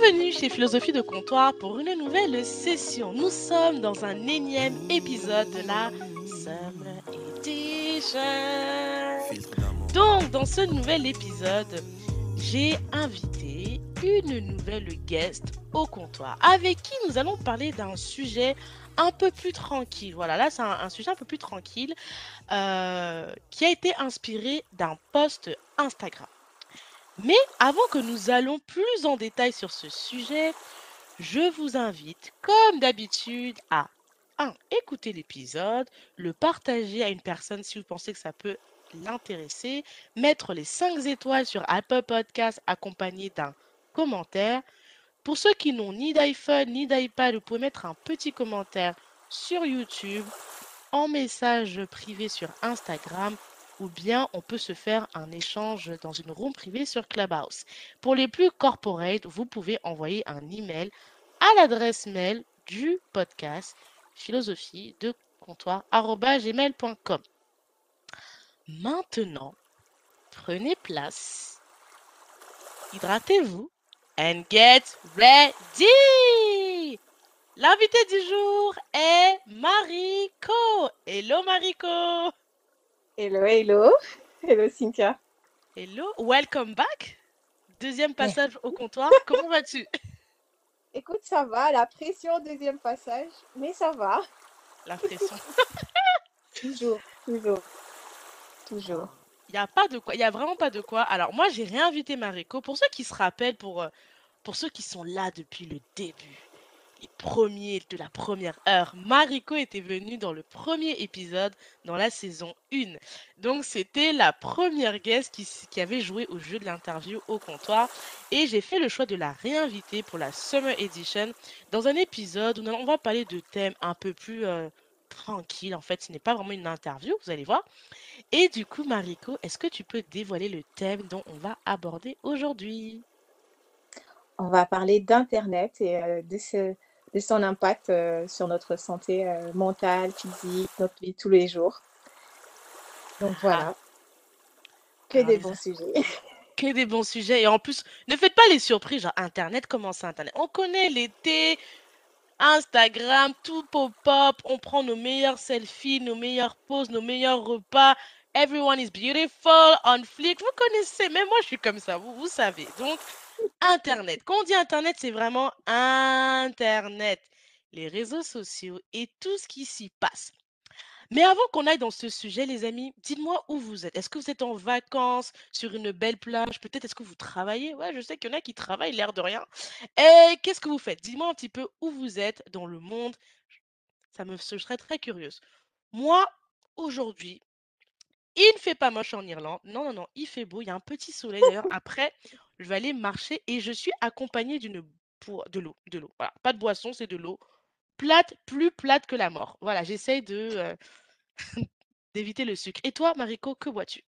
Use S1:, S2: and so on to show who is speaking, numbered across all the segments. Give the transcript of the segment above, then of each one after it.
S1: Bienvenue chez Philosophie de Comptoir pour une nouvelle session. Nous sommes dans un énième épisode de la Summer Edition. Donc, dans ce nouvel épisode, j'ai invité une nouvelle guest au comptoir avec qui nous allons parler d'un sujet un peu plus tranquille. Voilà, là, c'est un, sujet un peu plus tranquille euh, qui a été inspiré d'un post Instagram. Mais avant que nous allons plus en détail sur ce sujet, je vous invite, comme d'habitude, à 1. Écouter l'épisode, le partager à une personne si vous pensez que ça peut l'intéresser, mettre les 5 étoiles sur Apple Podcast accompagné d'un commentaire. Pour ceux qui n'ont ni d'iPhone ni d'iPad, vous pouvez mettre un petit commentaire sur YouTube, en message privé sur Instagram ou bien on peut se faire un échange dans une room privée sur Clubhouse. Pour les plus corporate, vous pouvez envoyer un email à l'adresse mail du podcast philosophie de comptoir@gmail.com. Maintenant, prenez place, hydratez-vous and get ready. L'invité du jour est Mariko. Hello Mariko.
S2: Hello, hello. Hello, Cynthia.
S1: Hello, welcome back. Deuxième passage au comptoir. Comment vas-tu?
S2: Écoute, ça va, la pression, deuxième passage, mais ça va.
S1: La pression.
S2: Toujours, toujours, toujours.
S1: Il n'y a pas de quoi, il y a vraiment pas de quoi. Alors moi, j'ai réinvité Mariko. Pour ceux qui se rappellent, pour, euh, pour ceux qui sont là depuis le début, les premiers de la première heure, Mariko était venue dans le premier épisode dans la saison 1. Donc c'était la première guest qui avait joué au jeu de l'interview au comptoir. Et j'ai fait le choix de la réinviter pour la Summer Edition dans un épisode où on va parler de thèmes un peu plus euh, tranquilles. En fait, ce n'est pas vraiment une interview, vous allez voir. Et du coup, Mariko, est-ce que tu peux dévoiler le thème dont on va aborder aujourd'hui?
S2: On va parler d'Internet et euh, de, ce, de son impact euh, sur notre santé euh, mentale, physique, notre vie tous les jours. Donc
S1: Ah,
S2: voilà, que
S1: alors
S2: des bons sujets.
S1: Que des bons sujets. Et en plus, ne faites pas les surprises, genre Internet, comment ça Internet? On connaît l'été, Instagram, tout pop-up, on prend nos meilleurs selfies, nos meilleures poses, nos meilleurs repas. Everyone is beautiful, on flick. Vous connaissez, même moi je suis comme ça, vous, vous savez. Donc, Internet. Quand on dit Internet, c'est vraiment Internet. Les réseaux sociaux et tout ce qui s'y passe. Mais avant qu'on aille dans ce sujet, les amis, dites-moi où vous êtes. Est-ce que vous êtes en vacances, sur une belle plage? Peut-être est-ce que vous travaillez? Ouais, je sais qu'il y en a qui travaillent, l'air de rien. Et qu'est-ce que vous faites? Dis-moi un petit peu où vous êtes dans le monde. Ça me, je serais très curieuse. Moi, aujourd'hui, il ne fait pas moche en Irlande. Non, non, non, il fait beau. Il y a un petit soleil d'ailleurs. Après, je vais aller marcher et je suis accompagnée d'une de l'eau, de l'eau. Voilà, pas de boisson, c'est de l'eau. Plate, plus plate que la mort. Voilà, j'essaye de euh, d'éviter le sucre. Et toi, Mariko, que bois-tu?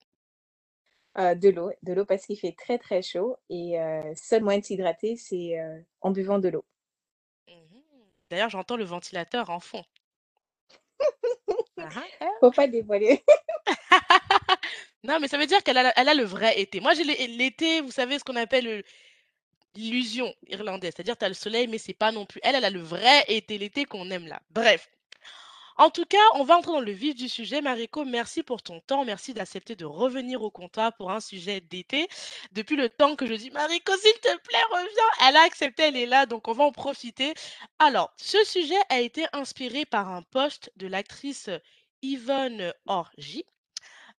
S2: Euh, de l'eau, de l'eau parce qu'il fait très très chaud et euh, seul moyen de s'hydrater, c'est euh, en buvant de l'eau.
S1: Mhm. D'ailleurs, j'entends le ventilateur en fond. Ah, ah, eh.
S2: Faut pas dévoiler.
S1: Non, mais ça veut dire qu'elle a, le vrai été. Moi, j'ai l'é- l'été, vous savez, ce qu'on appelle le- l'illusion irlandaise. C'est-à-dire, tu as le soleil, mais c'est pas non plus. Elle, elle a le vrai été, l'été qu'on aime là. Bref. En tout cas, on va entrer dans le vif du sujet. Mariko, merci pour ton temps. Merci d'accepter de revenir au comptoir pour un sujet d'été. Depuis le temps que je dis, Mariko, s'il te plaît, reviens. Elle a accepté, elle est là, donc on va en profiter. Alors, ce sujet a été inspiré par un post de l'actrice Yvonne Orgy.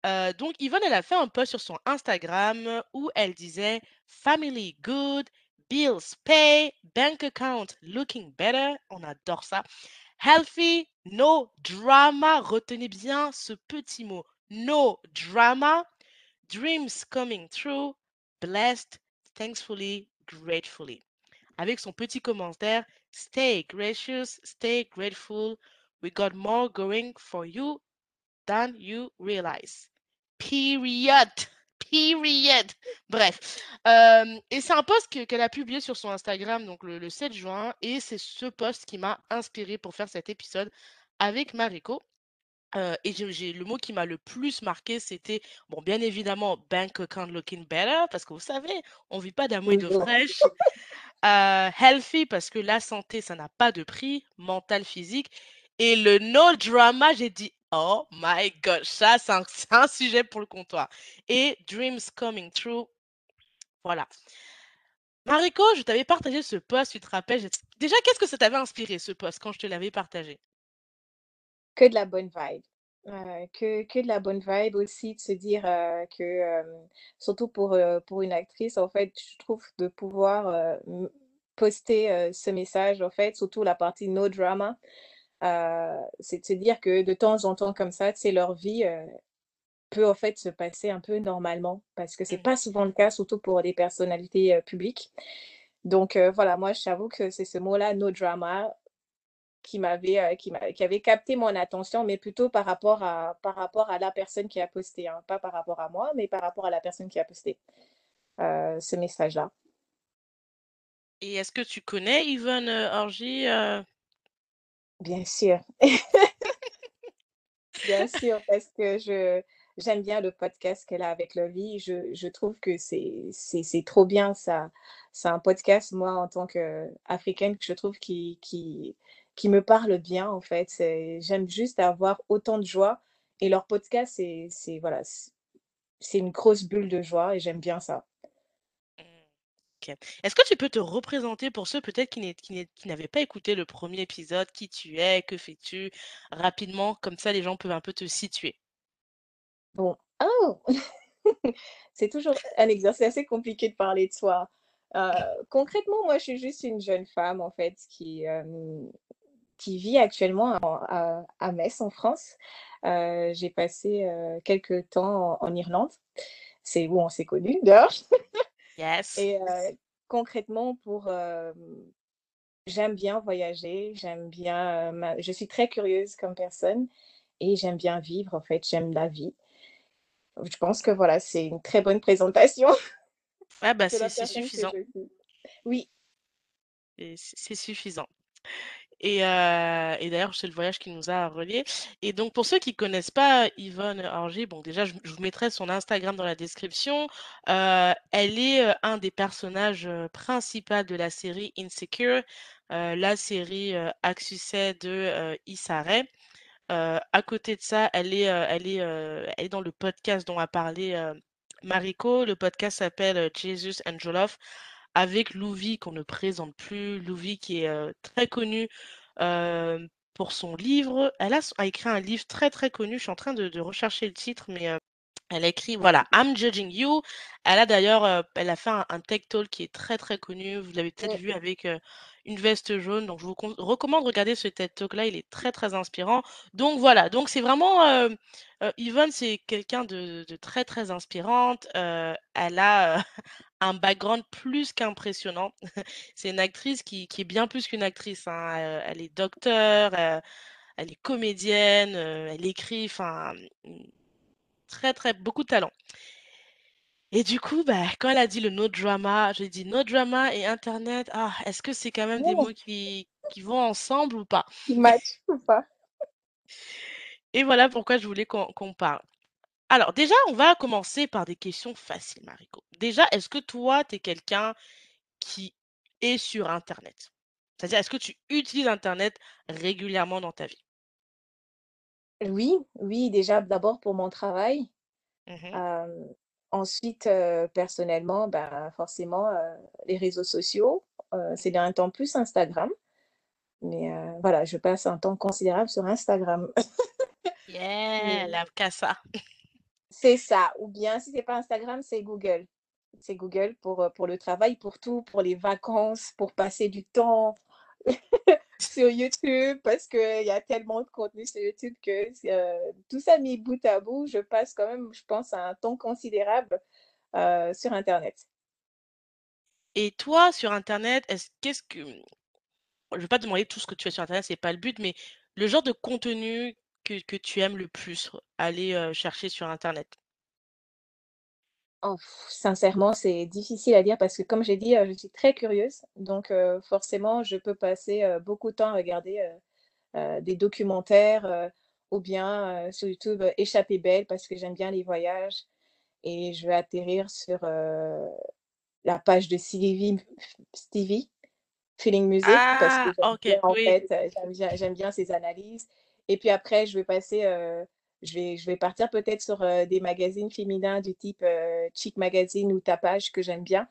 S1: Euh, donc, Yvonne, elle a fait un post sur son Instagram où elle disait Family good, bills pay, bank account looking better. On adore ça. Healthy, no drama. Retenez bien ce petit mot. No drama. Dreams coming true. Blessed, thankfully, gratefully. Avec son petit commentaire Stay gracious, stay grateful. We got more going for you than you realize. Period. Period. Bref. Euh, et c'est un post que- qu'elle a publié sur son Instagram donc le, le 7 juin. Et c'est ce post qui m'a inspiré pour faire cet épisode avec Mariko. Euh, et j'ai j'ai- le mot qui m'a le plus marqué, c'était, bon, bien évidemment, bank account looking better, parce que vous savez, on vit pas d'amour et d'eau
S2: Toujours.
S1: fraîche. healthy parce que la santé, ça n'a pas de prix, mental, physique et le no drama, j'ai dit: «Oh my gosh, ça c'est un sujet pour le comptoir» et dreams coming true, voilà. Mariko, je t'avais partagé ce post, tu te rappelles? Déjà, qu'est-ce que ça t'avait inspiré ce post quand je te l'avais partagé?
S2: Que de la bonne vibe. Heu, que de la bonne vibe aussi de se dire, heu, que, surtout pour, heu, pour une actrice, en fait, je trouve de pouvoir, poster, ce message, en fait, surtout la partie no drama, c'est de se dire que de temps en temps comme ça, sais, leur vie, heu, peut en fait se passer un peu normalement parce que c'est
S1: Mmh.
S2: pas souvent le cas, surtout pour des personnalités, publiques. Donc voilà, moi, j'avoue que c'est ce mot-là, no drama, qui m'avait, qui avait capté mon attention, mais plutôt par rapport à par rapport à la personne qui a posté, hein, pas par rapport à moi, mais par rapport à la personne qui a posté, ce message-là.
S1: Et est-ce que tu connais Yvonne, heu?
S2: Bien sûr. Bien sûr, parce que je j'aime bien le podcast qu'elle a avec Lovie. Je je trouve que c'est c'est trop bien ça. C'est un podcast, moi, en tant qu'Africaine, que je trouve qui qui qui me parle bien, en fait. J'aime juste avoir autant de joie et leur podcast, c'est voilà, c'est une grosse bulle de joie et j'aime bien ça.
S1: OK. Est-ce que tu peux te représenter pour ceux peut-être qui n'est qui n'est qui n'avaient pas écouté le premier épisode? Qui tu es? Que fais-tu? Rapidement, comme ça les gens peuvent un peu te situer?
S2: Bon oh! C'est toujours un exercice assez compliqué de parler de soi. Heu, concrètement, moi, je suis juste une jeune femme, en fait, qui, vit actuellement en à à Metz, en France. Heu, j'ai passé, heu, quelque temps en en Irlande. C'est où on s'est connus, d'ailleurs
S1: Yes.
S2: et concrètement pour, j'aime bien voyager, j'aime bien, ma je suis très curieuse comme personne et j'aime bien vivre, en fait, j'aime la vie. Je pense que voilà, c'est une très bonne présentation
S1: Ah bah, c'est suffisant.
S2: Oui,
S1: c'est suffisant et heu et d'ailleurs, c'est le voyage qui nous a reliés et donc pour ceux qui connaissent pas Yvonne Orji, bon déjà je vous mettrai son Instagram dans la description. Heu, elle est, heu, un des personnages, heu, principal de la série Insecure, la série, à de, Issa Rae. À côté de ça, elle est, dans le podcast dont a parlé, Mariko. Le podcast s'appelle, Jesus and Jollof avec Louvi qu'on ne présente plus. Louvi qui est, très connue, pour son livre. Elle a écrit un livre très, très connu. Je suis en train de de rechercher le titre, mais, elle a écrit voilà, I'm Judging You. Elle a d'ailleurs, elle a fait un un TED Talk qui est très, très connu. Vous l'avez peut-être vu avec, une veste jaune. Donc je vous recommande de regarder ce TED Talk là, il est très, très inspirant. Donc voilà, donc c'est vraiment, Yvonne, c'est quelqu'un de de très, très inspirante. Elle a, un background plus qu'impressionnant. C'est une actrice qui qui est bien plus qu'une actrice, hein. Elle est docteure, heu, elle est comédienne, heu, elle écrit, enfin, très, très beaucoup de talent. Et du coup, bah, quand elle a dit le no drama, j'ai dit: «No drama et internet, ah, est-ce que c'est quand même des mots qui qui vont ensemble ou pas?»
S2: qui match ou pas?
S1: et voilà pourquoi je voulais qu'on qu'on parle. Alors déjà, on va commencer par des questions faciles, Mariko. Déjà, est-ce que toi, tu es quelqu'un qui est sur internet? C'est-à-dire, est-ce que tu utilises internet régulièrement dans ta vie?
S2: Oui, oui, déjà d'abord pour mon travail,
S1: Mmh
S2: ensuite, personnellement, ben, forcément, les réseaux sociaux, heu, ces derniers temps plus Instagram, mais voilà, je passe un temps considérable sur Instagram.
S1: Yeah,
S2: Mais
S1: la casa.
S2: C'est ça, ou bien si c'est pas Instagram, c'est Google. C'est Google pour, heu, pour le travail, pour tout, pour les vacances, pour passer du temps. Sur YouTube, parce qu'il y a tellement de contenu sur YouTube que heu, tout ça mis bout à bout, je passe quand même, je pense, un temps considérable, heu, sur internet.
S1: Et toi, sur internet, est-ce qu'est-ce que je vais pas demander tout ce que tu fais sur internet, c'est pas le but, mais le genre de contenu que que tu aimes le plus aller, chercher sur internet?
S2: Oh, sincèrement, c'est difficile à dire parce que comme j'ai dit, je suis très curieuse, donc forcément, je peux passer, beaucoup de temps à regarder, des documentaires, ou bien, sur YouTube, heu, Échappée belle parce que j'aime bien les voyages et je vais atterrir sur, la page de Stevie Stevie, Feeling Music parce que
S1: Ah!
S2: j'aime
S1: OK,
S2: bien en
S1: oui.
S2: fait, j'aime bien ses analyses et puis après je vais passer, heu, je vais je vais partir peut-être sur, heu, des magazines féminins du type, heu, Chic Magazine ou Tapage que j'aime bien.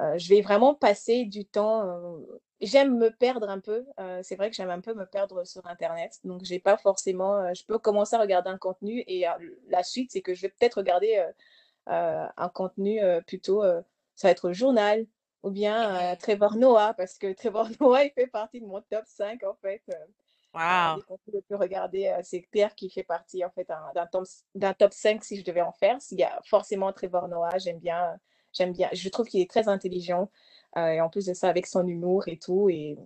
S2: Heu, je vais vraiment passer du temps, j'aime me perdre un peu, c'est vrai que j'aime un peu me perdre sur internet, donc j'ai pas forcément, je peux commencer à regarder un contenu et la suite, c'est que je vais peut-être regarder, un contenu, plutôt, ça va être le journal ou bien, heu,
S1: Mmh
S2: Trevor Noah parce que Trevor Noah, il fait partie de mon top 5 en fait, des contenus les plus regardés, heu, c'est clair qu'il fait partie en fait d'un top top 5 si je devais en faire. S'il y a forcément Trevor Noah, j'aime bien, j'aime bien. Je trouve qu'il est très intelligent, heu et en plus de ça avec son humour et tout et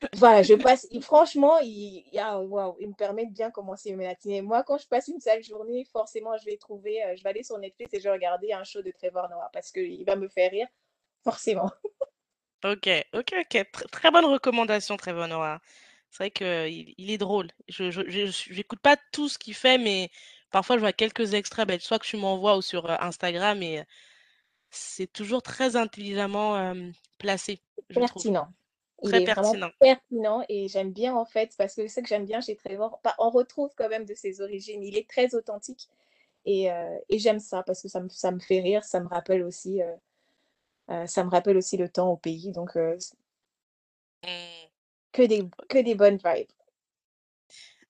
S2: voilà, je passe il franchement, il il ah waouh, il me permet de bien commencer mes matinées. Moi, quand je passe une sale journée, forcément, je vais trouver, heu, je vais aller sur Netflix et je vais regarder un show de Trevor Noah parce qu'il va me faire rire, forcément.
S1: OK, OK, OK. Tr très bonne recommandation, Trevor Noah. C'est vrai qu'il il est drôle. Je j'écoute pas tout ce qu'il fait, mais parfois je vois quelques extraits, beh, soit que tu m'envoies ou sur, Instagram et c'est toujours très intelligemment, placé, je trouve.
S2: Pertinent. Il
S1: Très
S2: est
S1: pertinent.
S2: pertinent et j'aime bien en fait, parce que ce que j'aime bien chez Trevor, bah, on retrouve quand même de ses origines. Il est très authentique et j'aime ça parce que ça me ça me fait rire, ça me rappelle aussi, ça me rappelle aussi le temps au pays donc. Que des bonnes vibes.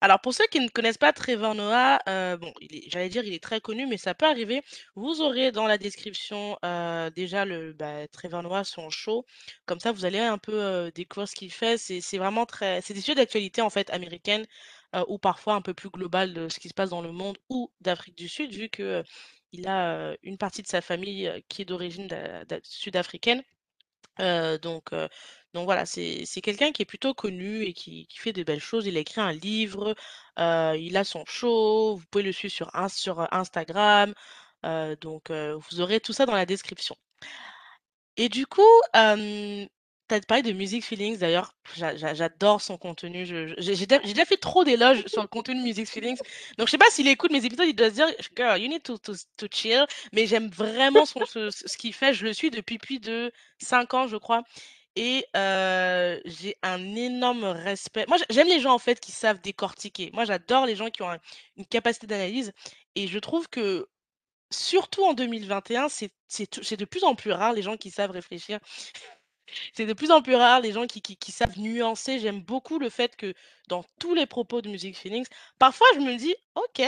S1: Alors pour ceux qui ne connaissent pas Trevor Noah, est j'allais dire il est très connu, mais ça peut arriver. Vous aurez dans la description, heu, déjà le bah, Trevor Noah, son show. Comme ça, vous allez un peu, heu, découvrir ce qu'il fait. C'est vraiment très c'est des sujets d'actualité, en fait, américaine, ou parfois un peu plus global de ce qui se passe dans le monde ou d'Afrique du Sud, vu que, heu, il a, une partie de sa famille, qui est d'origine da da sud-africaine. Donc heu, donc voilà, c'est quelqu'un qui est plutôt connu et qui fait de belles choses. Il a écrit un livre, heu, il a son show, vous pouvez le suivre sur Instagram, donc vous aurez tout ça dans la description. Et du coup, tu as parlé de Music Feelings d'ailleurs, j'a j'a j'adore son contenu, j'ai déjà fait trop d'éloges sur le contenu de Music Feelings, donc je sais pas s'il écoute mes épisodes, il doit se dire: «Girl, you need to to chill», mais j'aime vraiment son ce qu'il fait. Je le suis depuis plus de 5 ans, je crois et j'ai un énorme respect. Moi, j'ai j'aime les gens, en fait, qui savent décortiquer. Moi, j'adore les gens qui ont un une capacité d'analyse et je trouve que Surtout en 2021, c'est c'est tou c'est de plus en plus rare les gens qui savent réfléchir. C'est de plus en plus rare les gens qui savent nuancer. J'aime beaucoup le fait que dans tous les propos de Music Feelings, parfois je me dis: «OK,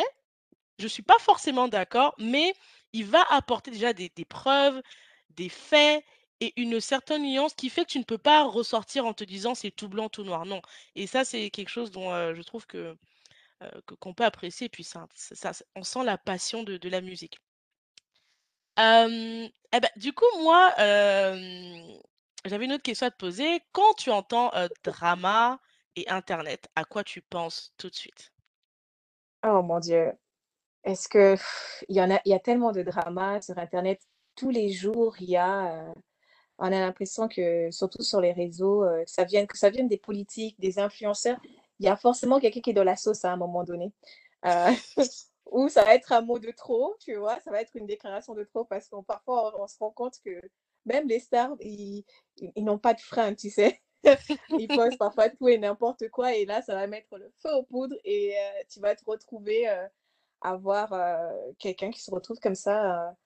S1: je suis pas forcément d'accord», mais il va apporter déjà des preuves, des faits et une certaine nuance qui fait que tu ne peux pas ressortir en te disant: «C'est tout blanc, tout noir». Non et ça, c'est quelque chose dont, je trouve qu'on peut apprécier et puis on sent la passion de la musique. Et bah, du coup, moi, j'avais une autre question à te poser. Quand tu entends, heu, drama et internet, à quoi tu penses tout de suite?
S2: Oh mon Dieu, est-ce que il y en a il y a tellement de dramas sur internet. Tous les jours, il y a, on a l'impression que surtout sur les réseaux, ça vienne que ça vienne des politiques, des influenceurs, il y a forcément quelqu'un qui est dans la sauce à un moment donné. Heu, ou ça va être un mot de trop, tu vois? Ça va être une déclaration de trop parce qu'on parfois on se rend compte que même les stars, ils n'ont pas de frein, tu sais? Ils postent parfois tout et n'importe quoi et là, ça va mettre le feu aux poudres et heu, tu vas te retrouver, heu, à voir, heu, quelqu'un qui se retrouve comme ça,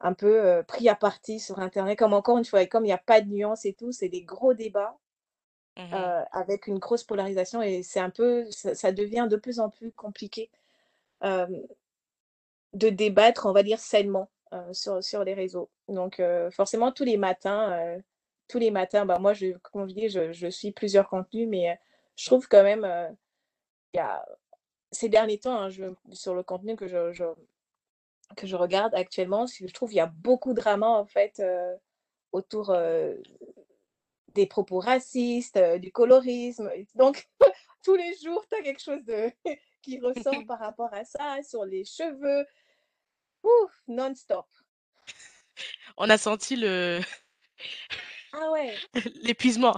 S2: un peu, pris à partie sur internet. Comme encore une fois, et comme il y a pas de nuance et tout, c'est des gros débats,
S1: Mmh
S2: avec une grosse polarisation et c'est un peu ça ça devient de plus en plus compliqué, de débattre, on va dire sainement, sur sur les réseaux. Donc heu, forcément tous les matins, heu, tous les matins, bah, moi je comme je dis, je je suis plusieurs contenus mais je trouve quand même, il y a ces derniers temps, hein, je sur le contenu que je je que je regarde actuellement, je trouve il y a beaucoup de drama en fait, autour, des propos racistes, du colorisme donc tous les jours, tu as quelque chose de qui ressort par rapport à ça, sur les cheveux, ouf, non-stop.
S1: On a senti le
S2: Ah ouais,
S1: l'épuisement.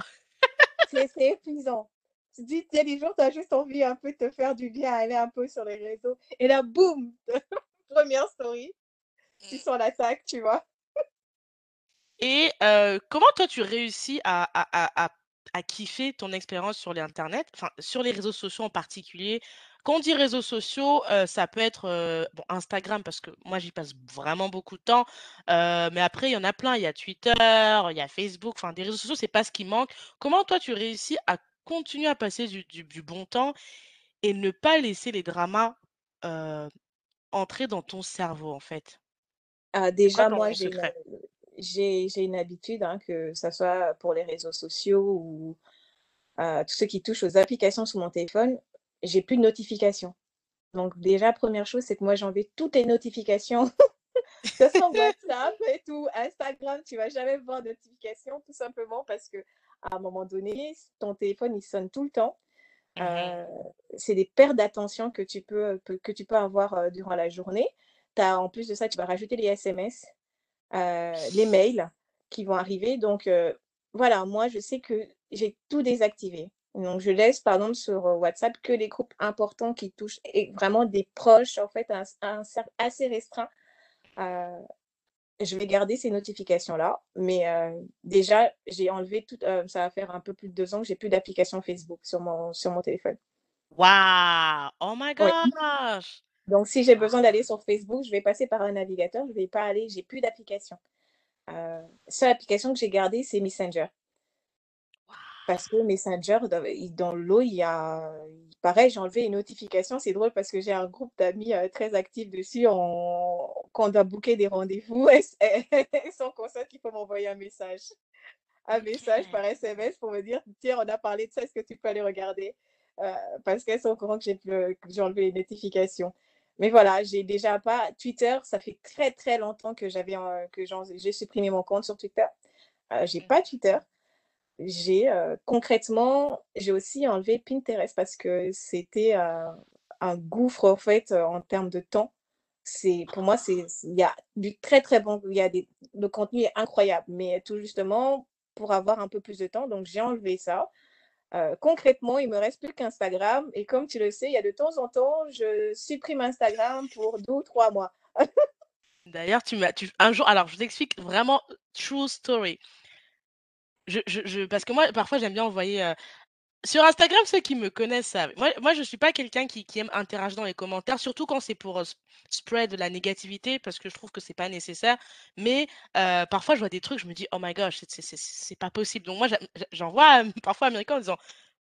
S2: c'est c'est épuisant. Tu dis, il y a des jours, tu as juste envie un peu de te faire du bien, aller un peu sur les réseaux et là, boum! première story, tu sens l'attaque, tu vois?
S1: Et heu, comment toi tu réussis à à à à à kiffer ton expérience sur l'internet, enfin sur les réseaux sociaux en particulier? Quand on dit réseaux sociaux, ça peut être, bon Instagram parce que moi j'y passe vraiment beaucoup de temps, mais après il y en a plein, il y a Twitter, il y a Facebook, enfin des réseaux sociaux, c'est pas ce qui manque. Comment toi tu réussis à continuer à passer du du du bon temps et ne pas laisser les dramas, entrer dans ton cerveau en fait?
S2: Ah,
S1: quoi
S2: déjà, moi, j'ai une,
S1: secret?
S2: j'ai j'ai une habitude, hein, que ça soit pour les réseaux sociaux ou, tout ce qui touche aux applications sur mon téléphone, j'ai plus de notifications. Donc déjà, première chose, c'est que moi, j'enlève toutes les notifications, que ce soit WhatsApp et tout, Instagram, tu vas jamais voir de notification tout simplement parce qu'à un moment donné, ton téléphone, il sonne tout le temps.
S1: Mmh mh.
S2: Heu, c'est des pertes d'attention que tu peux, peu que tu peux avoir, heu, durant la journée. As en plus de ça, tu vas rajouter les SMS, les mails qui vont arriver donc voilà, moi, je sais que j'ai tout désactivé. Donc je laisse, par exemple, sur, heu, WhatsApp que les groupes importants qui touchent et vraiment des proches, en fait, un cercle assez restreint. Heu, je vais garder ces notifications-là, mais heu, déjà, j'ai enlevé heu, ça va faire un peu plus de 2 ans que j'ai plus d'application Facebook sur mon sur mon téléphone.
S1: Waouh! Oh my
S2: Oui.
S1: gosh!
S2: Donc si j'ai besoin d'aller sur Facebook, je vais passer par un navigateur, je vais pas aller j'ai plus d'application. Seule application que j'ai gardée, c'est Messenger. Parce que! Messenger, dans l'eau, il y a pareil, j'ai enlevé les notifications. C'est drôle parce que j'ai un groupe d'amis, heu, très actifs dessus. On quand on doit booker des rendez-vous, elles sont conscientes qu'il faut m'envoyer un message? Un message par SMS pour me dire: «Tiens, on a parlé de ça, est-ce que tu peux aller regarder?» heu, parce qu'elles sont au courant que j'ai enlevé les notifications. Mais voilà, j'ai déjà pas Twitter, ça fait très, très longtemps que j'avais en que j'ai supprimé mon compte sur Twitter. Heu, j'ai pas. Twitter. J'ai, concrètement, j'ai aussi enlevé Pinterest parce que c'était, un gouffre, en fait, en termes de temps. C'est pour moi, c'est il y a du très, très bon il y a des le contenu est incroyable, mais tout justement pour avoir un peu plus de temps, donc j'ai enlevé ça. Concrètement, il me reste plus qu'Instagram et comme tu le sais, il y a de temps en temps, je supprime Instagram pour 2 ou 3 mois.
S1: D'ailleurs, tu m'as tu un jour alors je vous explique vraiment true story. Parce que moi, parfois, j'aime bien envoyer, heu sur Instagram, ceux qui me connaissent savent. Moi je suis pas quelqu'un qui aime interagir dans les commentaires, surtout quand c'est pour, heu, s spread de la négativité parce que je trouve que c'est pas nécessaire. Mais heu, parfois, je vois des trucs, je me dis: «Oh my gosh, c'est pas possible». Donc moi, j'envoie, parfois à Mariko en disant: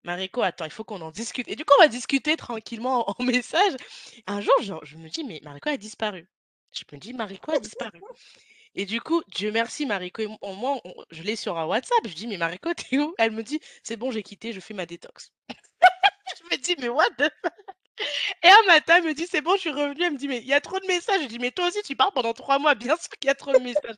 S1: «Mariko, attends, il faut qu'on en discute» et du coup, on va discuter tranquillement en message. Un jour, je me dis: «Mais Mariko a disparu». Je me dis: «Mariko a disparu» et du coup, Dieu merci, Mariko et m au moins, on je l'ai sur, heu, WhatsApp. Je dis: «Mais Mariko, tu es où?» Elle me dit: «C'est bon, j'ai quitté, je fais ma détox». Je me dis: «Mais what the fuck?» et un matin, elle me dit: «C'est bon, je suis revenue». Elle me dit: «Mais il y a trop de messages». Je dis: «Mais toi aussi, tu pars pendant 3 mois, bien sûr qu'il y a trop de messages»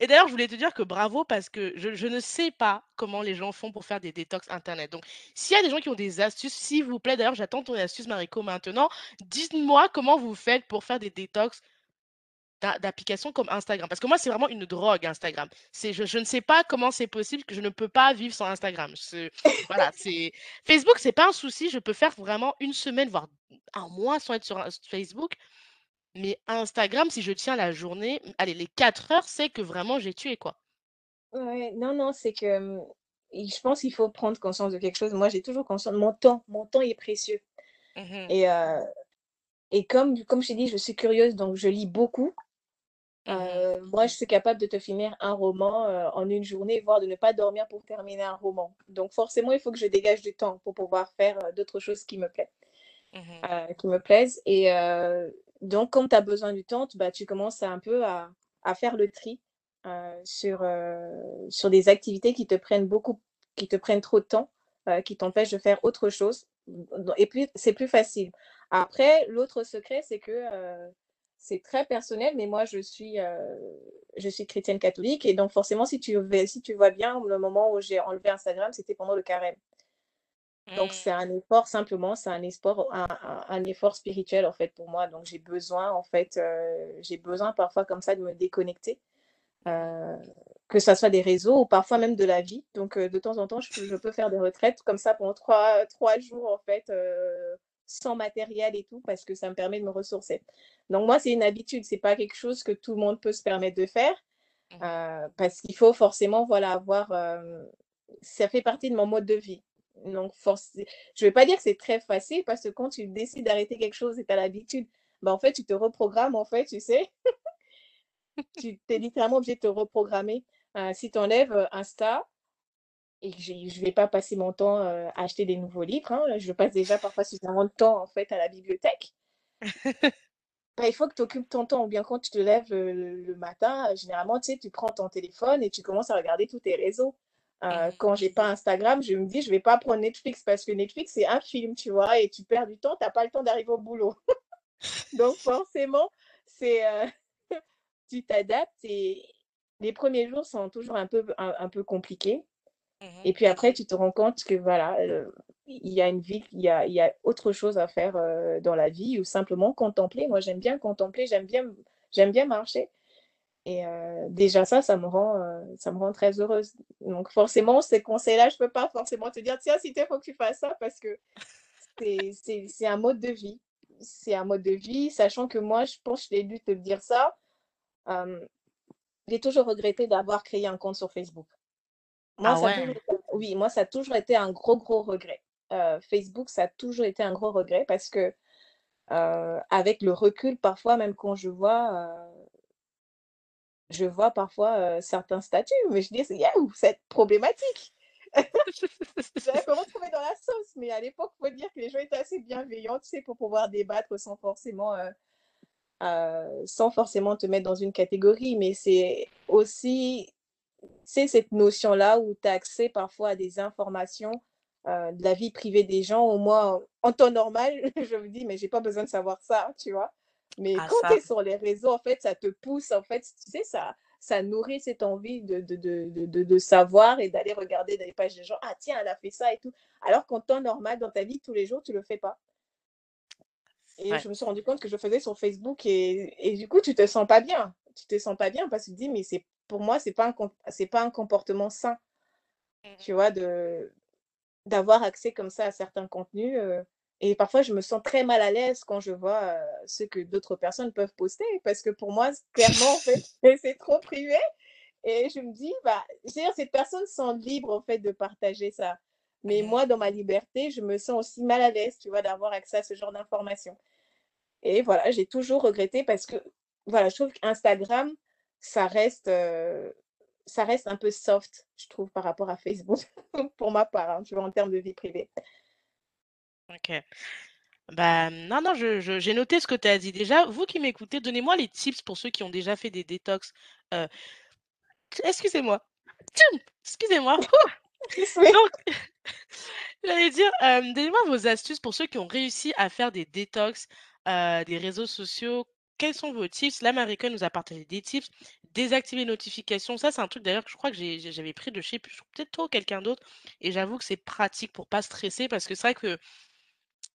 S1: et d'ailleurs, je voulais te dire que bravo parce que je ne sais pas comment les gens font pour faire des détox internet. Donc s'il y a des gens qui ont des astuces, s'il vous plaît, d'ailleurs, j'attends ton astuce, Mariko, maintenant. Dites-moi comment vous faites pour faire des détox d'applications comme Instagram. Parce que moi, c'est vraiment une drogue, Instagram. C'est je je ne sais pas comment c'est possible que je ne peux pas vivre sans Instagram. Voilà, c'est Facebook, c'est pas un souci, je peux faire vraiment 1 semaine, voire 1 mois sans être sur Facebook. Mais Instagram, si je tiens la journée, allez, les 4 heures, c'est que vraiment j'ai tué, quoi.
S2: Ouais, non, non, c'est que, je pense qu'il faut prendre conscience de quelque chose. Moi, j'ai toujours conscience mon temps mon temps est précieux
S1: Mmh mh.
S2: et et comme comme je t'ai dit, je suis curieuse, donc je lis beaucoup.
S1: Mmh mh.
S2: Heu, moi, je suis capable de te finir un roman, heu, en 1 journée, voire de ne pas dormir pour terminer un roman. Donc forcément, il faut que je dégage du temps pour pouvoir faire, heu, d'autres choses qui me
S1: Mmh mh.
S2: heu, qui me plaisent et donc quand tu as besoin du temps, bah, tu commences un peu à à faire le tri, sur, sur des activités qui te prennent beaucoup qui te prennent trop de temps, qui t'empêchent de faire autre chose. Et puis, c'est plus facile. Après, l'autre secret, c'est que, c'est très personnel, mais moi, je suis, heu, je suis chrétienne catholique et donc forcément, si tu si tu vois bien, le moment où j'ai enlevé Instagram, c'était pendant le carême. Donc c'est
S1: Mmh.
S2: un effort simplement, c'est un esport un un un effort spirituel, en fait, pour moi. Donc j'ai besoin, en fait, heu, j'ai besoin parfois comme ça de me déconnecter, heu, que ça soit des réseaux ou parfois même de la vie. Donc de temps en temps, je peux je peux faire des retraites comme ça pendant 3- 3 jours, en fait, sans matériel et tout, parce que ça me permet de me ressourcer. Donc moi, c'est une habitude, c'est pas quelque chose que tout le monde peut se permettre de faire.
S1: Mmh mh.
S2: heu, parce qu'il faut forcément, voilà, avoir, hem, ça fait partie de mon mode de vie. Donc forcé je vais pas dire que c'est très facile parce que quand tu décides d'arrêter quelque chose et tu as l'habitude, bah, en fait, tu te reprogrammes, en fait, tu sais? Tu es littéralement obligé de te reprogrammer. Heu, si tu enlèves, Insta et que je vais pas passer mon temps, heu, à acheter des nouveaux livres, hein, je passe déjà parfois suffisamment de temps, en fait, à la bibliothèque. Bah, il faut que tu occupes ton temps ou bien quand tu te lèves, heu, le le matin, heu, généralement, tu sais, tu prends ton téléphone et tu commences à regarder tous tes réseaux.
S1: Mh.
S2: quand j'ai pas Instagram, je me dis: «Je vais pas prendre Netflix» parce que Netflix, c'est un film, tu vois? Et tu perds du temps, tu as pas le temps d'arriver au boulot. Donc forcément, c'est, tu t'adaptes et les premiers jours sont toujours un peu un un peu compliqués. Et puis après tu te rends compte que voilà, heu, il y a une vie, il y a il autre chose à faire, heu, dans la vie ou simplement contempler. Moi, j'aime bien contempler, j'aime bien j'aime bien marcher et heu, déjà ça, ça me rend, ça me rend très heureuse. Donc forcément, ces conseils-là, je peux pas forcément te dire: «Tiens, s'il te faut que tu fasses ça» parce que c'est un mode de vie. C'est un mode de vie, sachant que moi, je pense, je l'ai dû te dire ça, j'ai toujours regretté d'avoir créé un compte sur Facebook. Moi,
S1: Ah
S2: ça a toujours
S1: ouais?
S2: été oui, moi, ça a toujours été un gros, gros regret. Heu, Facebook, ça a toujours été un gros regret parce que, heu, avec le recul, parfois, même quand je vois, heu je vois parfois, certains statuts, mais je dis: «C'est yaouh, vous êtes problématique!» j'allais me retrouver dans la sauce, mais à l'époque, faut dire que les gens étaient assez bienveillants, tu sais, pour pouvoir débattre sans forcément, sans forcément te mettre dans une catégorie. Mais c'est aussi, sais, cette notion-là où tu as accès parfois à des informations, heu, de la vie privée des gens où moi, en temps normal, je me dis: «Mais j'ai pas besoin de savoir ça», tu vois? Mais
S1: Ah
S2: quand tu es sur les réseaux, en fait, ça te pousse, en fait, tu sais, ça ça nourrit cette envie de de de de de de savoir et d'aller regarder dans les pages des gens: «Ah tiens, elle a fait ça et tout», alors qu'en temps normal, dans ta vie tous les jours, tu le fais pas. Et
S1: ouais.
S2: je me suis rendu compte que je faisais sur Facebook et et du coup, tu te sens pas bien. Tu te sens pas bien parce que tu te dis: «Mais c'est pour moi, c'est pas un com c'est pas un comportement sain»,
S1: Mmh
S2: tu vois? De d'avoir accès comme ça à certains contenus, et parfois je me sens très mal à l'aise quand je vois, ce que d'autres personnes peuvent poster parce que pour moi, clairement, en fait, c'est trop privé et je me dis: «Bah, je veux dire, ces personnes sont libres, en fait, de partager ça». Mais
S1: Mmh mh.
S2: moi, dans ma liberté, je me sens aussi mal à l'aise, tu vois, d'avoir accès à ce genre d'informations. Et voilà, j'ai toujours regretté parce que, voilà, je trouve qu'Instagram, ça reste, ça reste un peu soft, je trouve, par rapport à Facebook, pour ma part, hein, tu vois, en termes de vie privée.
S1: OK. Bah, non, non, je je j'ai noté ce que tu as dit. Déjà, vous qui m'écoutez, donnez-moi les tips pour ceux qui ont déjà fait des détox, excusez-moi. Excusez-moi. Donc j'allais dire, donnez-moi vos astuces pour ceux qui ont réussi à faire des détox, des réseaux sociaux. Quels sont vos tips? Là, Marika nous a partagé des tips. Désactiver les notifications, ça, c'est un truc d'ailleurs que je crois que j'avais pris de plus, peut-être toi ou quelqu'un d'autre et j'avoue que c'est pratique pour pas stresser parce que c'est vrai que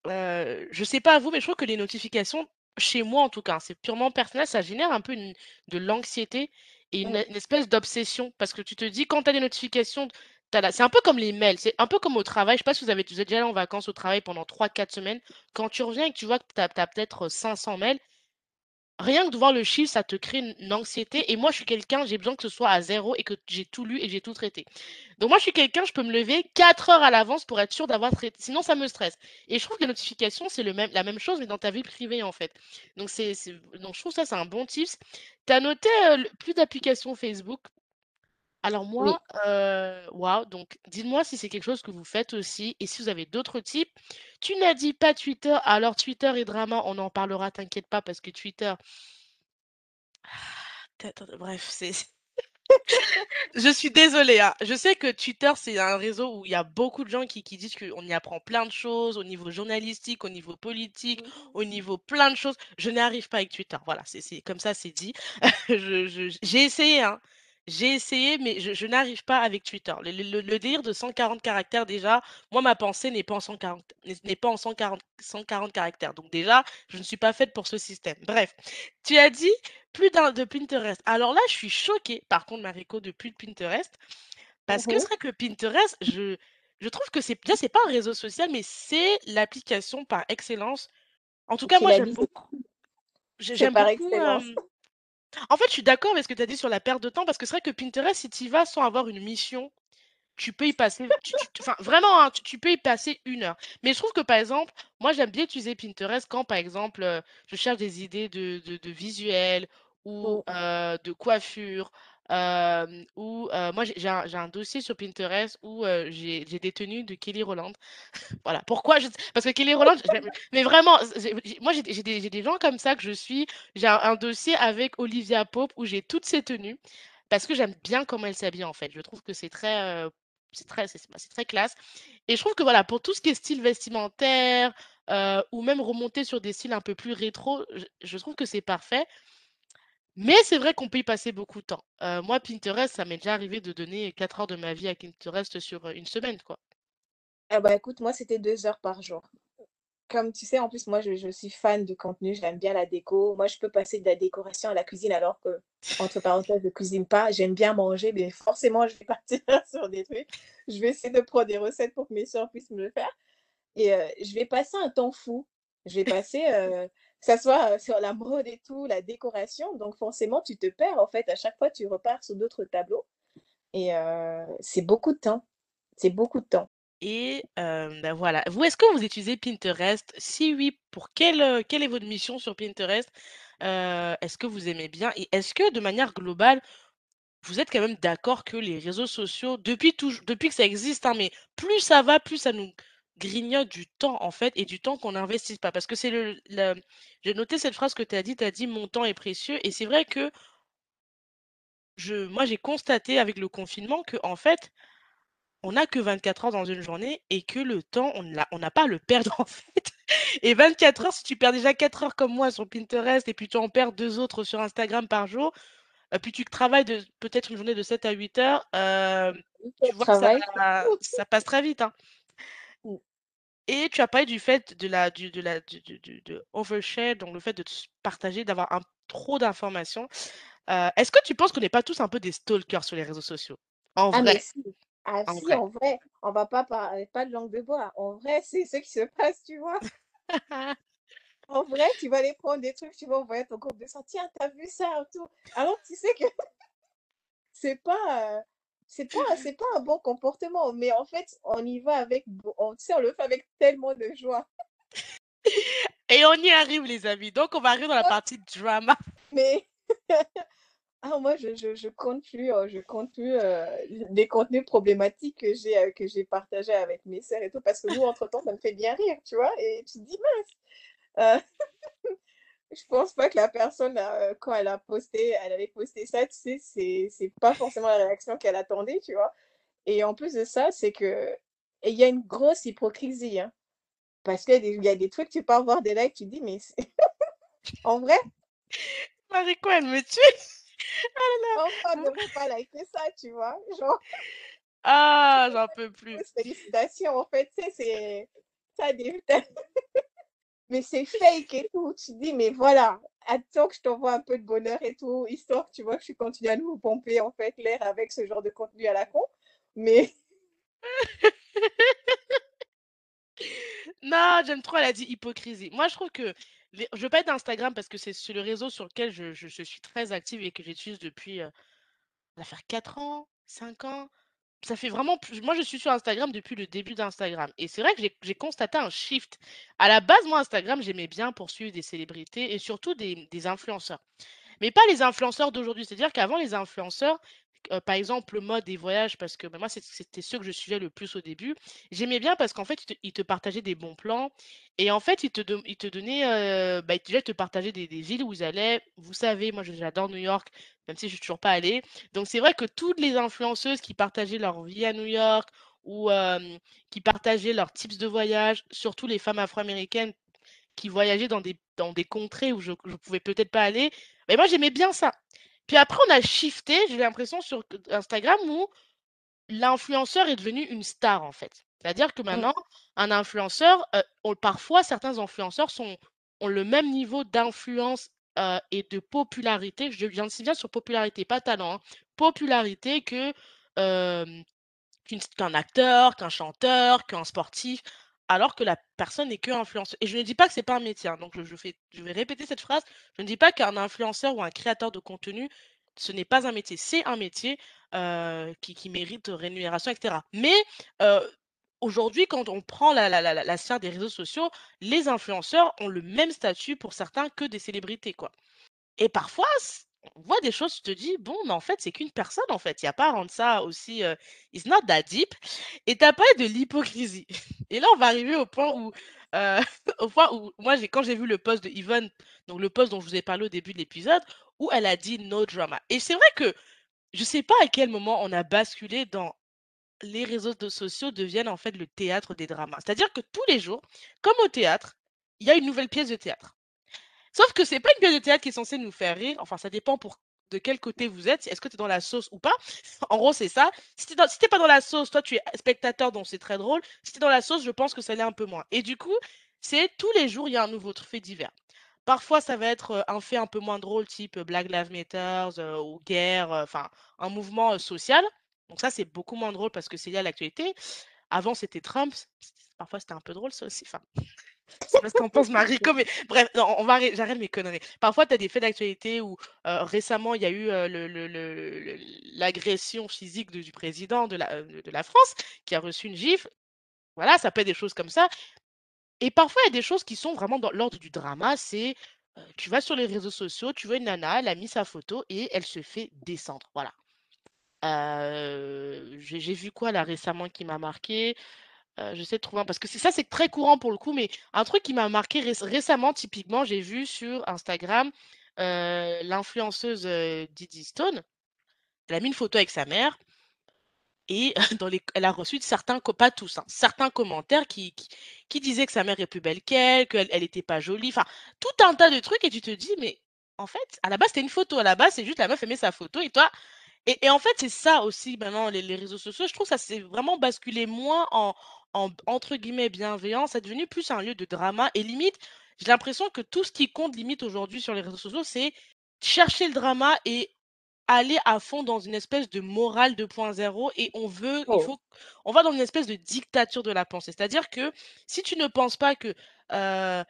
S1: Heu, je sais pas à vous, mais je trouve que les notifications, chez moi en tout cas, hein, c'est purement personnel, ça génère un peu une de l'anxiété et une une espèce d'obsession. Parce que tu te dis quand tu as des notifications, la c'est un peu comme les mails, c'est un peu comme au travail. Je sais pas si vous avez vous êtes déjà allé en vacances au travail pendant trois quatre semaines. Quand tu reviens et que tu vois que tu as peut-être 500 mails, Rien que de voir le chiffre, ça te crée une anxiété et moi, je suis quelqu'un, j'ai besoin que ce soit à zéro et que j'ai tout lu et j'ai tout traité. Donc moi, je suis quelqu'un, je peux me lever 4 heures à l'avance pour être sûre d'avoir traité sinon ça me stresse et je trouve que les notifications, c'est même la même chose, mais dans ta vie privée, en fait. Donc c'est donc je trouve ça, c'est un bon tips. Tu as noté, le plus d'applications Facebook? Alors
S2: Oui.
S1: moi, heu, waouh, donc dites-moi si c'est quelque chose que vous faites aussi et si vous avez d'autres types. Tu n'as dit pas Twitter, alors Twitter et drama, on en parlera, t'inquiète pas, parce que Twitter attends, bref, c'est je suis désolée, hein. Je sais que Twitter, c'est un réseau où il y a beaucoup de gens qui qui disent qu'on y apprend plein de choses au niveau journalistique, au niveau politique,
S2: Mmh
S1: au niveau plein de choses. Je n'arrive pas avec Twitter. Voilà, c'est c'est comme ça, c'est dit. Je je j'ai essayé, hein. J'ai essayé, mais je je n'arrive pas avec Twitter. Le le délire de 140 caractères déjà, moi ma pensée n'est pas en 140 n'est n'est pas en 140 140 caractères. Donc déjà, je ne suis pas faite pour ce système. Bref, tu as dit plus d'un de Pinterest. Alors là, je suis choquée, par contre, Mariko, de plus de Pinterest, parce que
S2: Mmh
S1: c'est vrai que Pinterest, je je trouve que c'est déjà, c'est pas un réseau social, mais c'est l'application par excellence. En tout cas, moi, j'aime beaucoup j'aime beaucoup,
S2: excellence.
S1: En fait, je suis d'accord avec ce que tu as dit sur la perte de temps parce que c'est vrai que Pinterest, si tu y vas sans avoir une mission, tu peux y passer, tu, tu- enfin, vraiment, hein, tu, tu peux y passer une heure. Mais je trouve que, par exemple, moi, j'aime bien utiliser Pinterest quand, par exemple, euh, je cherche des idées de, de, de visuels ou
S2: Mmh.
S1: euh, de coiffure. Euh, euh, moi, j'ai un, dossier sur Pinterest où j'ai des tenues de Kelly Rowland. Voilà. Pourquoi. Parce que Kelly Rowland, je- mais vraiment, moi, j'ai des, gens comme ça que je suis. J'ai un, dossier avec Olivia Pope où j'ai toutes ses tenues parce que j'aime bien comment elle s'habille, en fait. Je trouve que c'est très, c'est très, très classe. Et je trouve que voilà, pour tout ce qui est style vestimentaire, ou même remonter sur des styles un peu plus rétro, je trouve que c'est parfait. Mais c'est vrai qu'on peut y passer beaucoup de temps. Euh, moi, Pinterest, ça m'est déjà arrivé de donner 4 heures de ma vie à Pinterest sur une semaine, quoi.
S2: Bah, écoute, moi, c'était 2 heures par jour. Comme tu sais, en plus, moi, je je suis fan de contenu, j'aime bien la déco. Moi, je peux passer de la décoration à la cuisine alors que, entre parenthèses, je cuisine pas. J'aime bien manger, mais forcément, je vais partir sur des trucs. Je vais essayer de prendre des recettes pour que mes sœurs puissent me le faire et je vais passer un temps fou. Je vais passer, ça soit, heu, sur la mode et tout, la décoration, donc forcément, tu te perds, en fait. À chaque fois, tu repars sur d'autres tableaux et heu, c'est beaucoup de temps. C'est beaucoup de temps.
S1: Et euh, ben voilà. Vous, est-ce que vous utilisez Pinterest? Si oui, pour quelle, euh, quelle est votre mission sur Pinterest? Euh, est-ce que vous aimez bien? Et est-ce que de manière globale, vous êtes quand même d'accord que les réseaux sociaux, depuis que ça existe, hein, mais plus ça va, plus ça nous grignote du temps, en fait, et du temps qu'on n'investit pas. Parce que c'est le, le- J'ai noté cette phrase que tu as dit, tu as dit mon temps est précieux. Et c'est vrai que je, moi, j'ai constaté avec le confinement que, en fait, on n'a que 24 heures dans une journée et que le temps, on n'a on pas à le perdre, en fait. Et 24 heures, si tu perds déjà 4 heures comme moi sur Pinterest et puis tu en perds deux autres sur Instagram par jour, euh, puis tu travailles de peut-être une journée de 7 à 8 heures, euh, tu vois que ça passe très vite, hein. Et tu as parlé du fait de la, du, de la, du, du- du- de overshare, donc le fait de partager, d'avoir un, trop d'informations. Euh, est-ce que tu penses qu'on n'est pas tous un peu des stalkers sur les réseaux sociaux? En
S2: Ah mais
S1: vrai,
S2: si, ah
S1: en
S2: si,
S1: vrai.
S2: en vrai, on va pas parler pas de langue de bois. En vrai, c'est ce qui se passe, tu vois? En vrai, tu vas aller prendre des trucs, tu vas envoyer ton groupe de sang: «Tiens, tu as vu ça?» et tout. Alors tu sais que c'est pas, heu, c'est pas c'est pas un bon comportement, mais en fait, on y va avec on on le fait avec tellement de joie.
S1: Et on y arrive, les amis. Donc, on va arriver dans la partie drama.
S2: Mais ah moi je je je compte plus, je compte plus, heu, les contenus problématiques que j'ai, heu, que j'ai partagés avec mes sœurs et tout, parce que nous, entre-temps, ça me fait bien rire, tu vois? Et tu te dis: «Mince, heu» Je pense pas que la personne, heu, quand elle a posté elle avait posté ça, tu sais, c'est c'est pas forcément la réaction qu'elle attendait, tu vois? Et en plus de ça, c'est que et il y a une grosse hypocrisie, hein, parce qu'il y a des il y a des trucs, tu peux avoir des likes, tu dis: «Mais c'est en vrai,
S1: Mariko, elle me tue.
S2: pourquoi on ne devrait pas liker ça?» tu vois? Genre,
S1: Ah, j'en peux plus.
S2: félicitations, en fait, tu sais, c'est ça des mais c'est fake et tout. Tu dis: «Mais voilà, attends que je t'envoie un peu de bonheur et tout, histoire, tu vois, que je continue à nous pomper, en fait, l'air avec ce genre de contenu à la con». Mais
S1: Non, j'aime trop, elle a dit hypocrisie. Moi, je trouve que je veux pas être d'Instagram parce que c'est le réseau sur lequel je, je- suis très active et que j'utilise depuis, euh, va faire 4 ans, 5 ans. Ça fait vraiment plus... Moi, je suis sur Instagram depuis le début d'Instagram. Et c'est vrai que j'ai constaté un shift. À la base, moi, Instagram, j'aimais bien poursuivre des célébrités et surtout des, des influenceurs. Mais pas les influenceurs d'aujourd'hui. C'est-à-dire qu'avant, les influenceurs, par exemple, le mode des voyages, parce que, bah, moi, c'était ceux que je suivais le plus au début. J'aimais bien parce qu'en fait, ils te ils te partageaient des bons plans et en fait, ils te ils te donnaient, heu, bah, déjà, te partageaient des villes où ils allaient. Vous savez, moi, j'adore New York, même si je suis toujours pas allée. Donc c'est vrai que toutes les influenceuses qui partageaient leur vie à New York ou, qui partageaient leurs tips de voyage, surtout les femmes afro-américaines qui voyageaient dans des dans des contrées où je je pouvais peut-être pas aller, mais moi j'aimais bien ça. Puis après on a shifté, j'ai l'impression sur Instagram où l'influenceur est devenu une star en fait. C'est-à-dire que
S2: mmh,
S1: maintenant un influenceur, on parfois certains influenceurs sont ont le même niveau d'influence, et de popularité, je j'insiste bien sur popularité, pas talent, hein, popularité que, qu'un acteur, qu'un chanteur, qu'un sportif. Alors que la personne n'est qu'influenceuse. Et je ne dis pas que c'est pas un métier, hein, donc je je fais je vais répéter cette phrase, je ne dis pas qu'un influenceur ou un créateur de contenu, ce n'est pas un métier. C'est un métier, qui qui mérite rémunération et cetera. Mais, aujourd'hui, quand on prend la la la la sphère des réseaux sociaux, les influenceurs ont le même statut pour certains que des célébrités, quoi. Et parfois, on voit des choses, tu te dis: «Bon, mais en fait, c'est qu'une personne, en fait, il y a pas à rendre ça aussi, heu, it's not that deep» et tu as parlé de l'hypocrisie et là, on va arriver au point où, au point où moi, quand j'ai vu le post de Yvonne, donc le post dont je vous ai parlé au début de l'épisode, où elle a dit: «No drama» et c'est vrai que je sais pas à quel moment on a basculé dans les réseaux sociaux deviennent, en fait, le théâtre des dramas. C'est-à-dire que tous les jours, comme au théâtre, il y a une nouvelle pièce de théâtre. Sauf que c'est pas une pièce de théâtre qui est censée nous faire rire, enfin ça dépend pour de quel côté vous êtes, est-ce que tu es dans la sauce ou pas? En gros, c'est ça. Si tu es dans si tu es pas dans la sauce, toi tu es spectateur donc c'est très drôle. Si tu es dans la sauce, je pense que ça l'est un peu moins et du coup, c'est tous les jours, il y a un nouveau fait divers. Parfois, ça va être, heu, un fait un peu moins drôle type, heu, Black Lives Matters, heu, ou guerre, enfin un mouvement, social. Donc ça, c'est beaucoup moins drôle parce que c'est lié à l'actualité. Avant, c'était Trump, parfois c'était un peu drôle ça aussi, enfin je sais pas ce qu'en pense Mariko, mais bref, non, on va arrê j'arrête mes conneries. Parfois, tu as des faits d'actualité où, heu, récemment, il y a eu, le l'agression physique de du président de la, heu, de la France, qui a reçu une gifle. Voilà, ça peut être des choses comme ça et parfois, il y a des choses qui sont vraiment dans l'ordre du drama. C'est, tu vas sur les réseaux sociaux, tu vois une nana, elle a mis sa photo et elle se fait descendre, voilà. J'ai vu quoi là récemment qui m'a marqué? Heu, j'essaie de trouver un parce que ça, c'est très courant pour le coup, mais un truc qui m'a marqué réc récemment, typiquement, j'ai vu sur Instagram, heu, l'influenceuse, heu, Diddy Stone, elle a mis une photo avec sa mère et elle a reçu certains pas tous, hein, certains commentaires qui disaient que sa mère est plus belle qu'elle, qu'elle elle était pas jolie, enfin, tout un tas de trucs et tu te dis: «Mais en fait, à la base, c'était une photo, à la base, c'est juste la meuf, met sa photo et toi» et en fait, c'est ça aussi maintenant les les réseaux sociaux, je trouve ça s'est vraiment basculé moins en en entre guillemets «bienveillant», c'est devenu plus un lieu de drama et limite, j'ai l'impression que tout ce qui compte limite aujourd'hui sur les réseaux sociaux, c'est chercher le drama et aller à fond dans une espèce de morale 2.0 et on veut il
S2: Oh,
S1: faut on va dans une espèce de dictature de la pensée. C'est-à-dire que si tu ne penses pas que, heu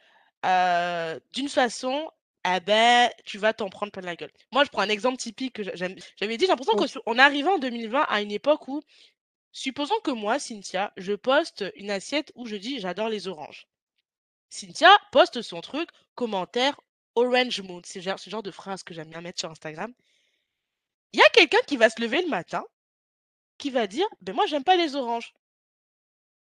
S1: heu, d'une façon, ah beh, tu vas t'en prendre plein la gueule. Moi, je prends un exemple typique que j'avais dit, j'ai l'impression que
S2: OK.
S1: sur on est arrivé en 2020 à une époque où, supposons que moi, Cynthia, je poste une assiette où je dis: «J'adore les oranges». Cynthia poste son truc, commentaire: «Orange mood», c'est ce genre de phrase que j'aime bien mettre sur Instagram. Il y a quelqu'un qui va se lever le matin, qui va dire: «Beh, moi j'aime pas les oranges».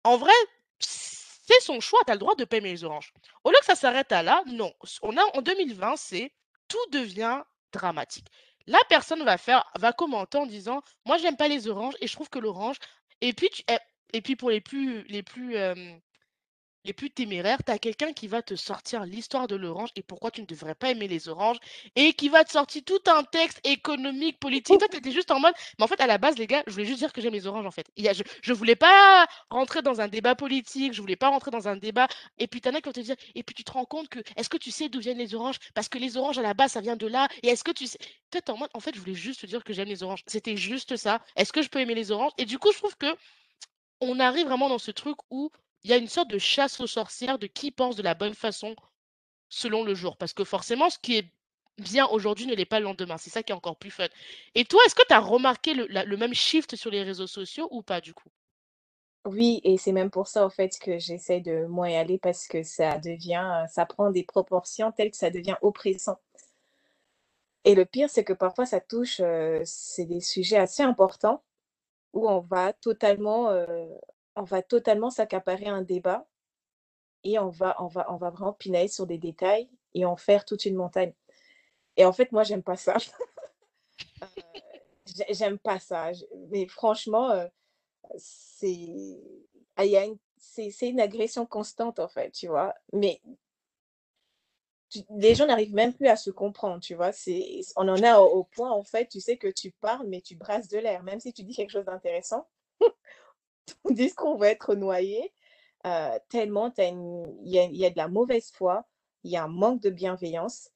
S1: En vrai, c'est son choix, tu as le droit de pas aimer les oranges. Au lieu que ça s'arrête à là, non, on a en 2020, c'est tout devient dramatique. La personne va faire va commenter en disant: «Moi j'aime pas les oranges et je trouve que l'orange» et puis tu et puis pour les plus les plus, les plus téméraires, tu as quelqu'un qui va te sortir l'histoire de l'orange et pourquoi tu ne devrais pas aimer les oranges et qui va te sortir tout un texte économique, politique. Toi, tu étais juste en mode, mais en fait, à la base, les gars, je voulais juste dire que j'aime les oranges, en fait. Je, je voulais pas rentrer dans un débat politique, je voulais pas rentrer dans un débat. Et puis, t'en as qui vont te dire, et puis tu te rends compte que, est-ce que tu sais d'où viennent les oranges? Parce que les oranges, à la base, ça vient de là. Et est-ce que tu sais? Toi, en mode, en fait, je voulais juste te dire que j'aime les oranges. C'était juste ça. Est-ce que je peux aimer les oranges? Et du coup, je trouve que on arrive vraiment dans ce truc où il y a une sorte de chasse aux sorcières de qui pense de la bonne façon selon le jour. Parce que forcément, ce qui est bien aujourd'hui ne l'est pas le lendemain. C'est ça qui est encore plus fun. Et toi, est-ce que tu as remarqué le, même shift sur les réseaux sociaux ou pas du coup?
S2: Oui et c'est même pour ça, en fait, que j'essaie de moins y aller parce que ça devient, heu, ça prend des proportions telles que ça devient oppressant et le pire, c'est que parfois ça touche, heu, c'est des sujets assez importants où on va totalement, heu, on va totalement s'accaparer un débat et on va on va vraiment pinailler sur des détails et en faire toute une montagne et en fait, moi, j'aime pas ça. J'ai j'aime pas ça, mais franchement, c'est ah, a c'est une agression constante, en fait, tu vois? Mais les gens n'arrivent même plus à se comprendre, tu vois? On en au au point, en fait, tu sais que tu parles, mais tu brasses de l'air. Même si tu dis quelque chose d'intéressant, ton discours va être noyé, tellement il y a il y a de la mauvaise foi, il y a un manque de bienveillance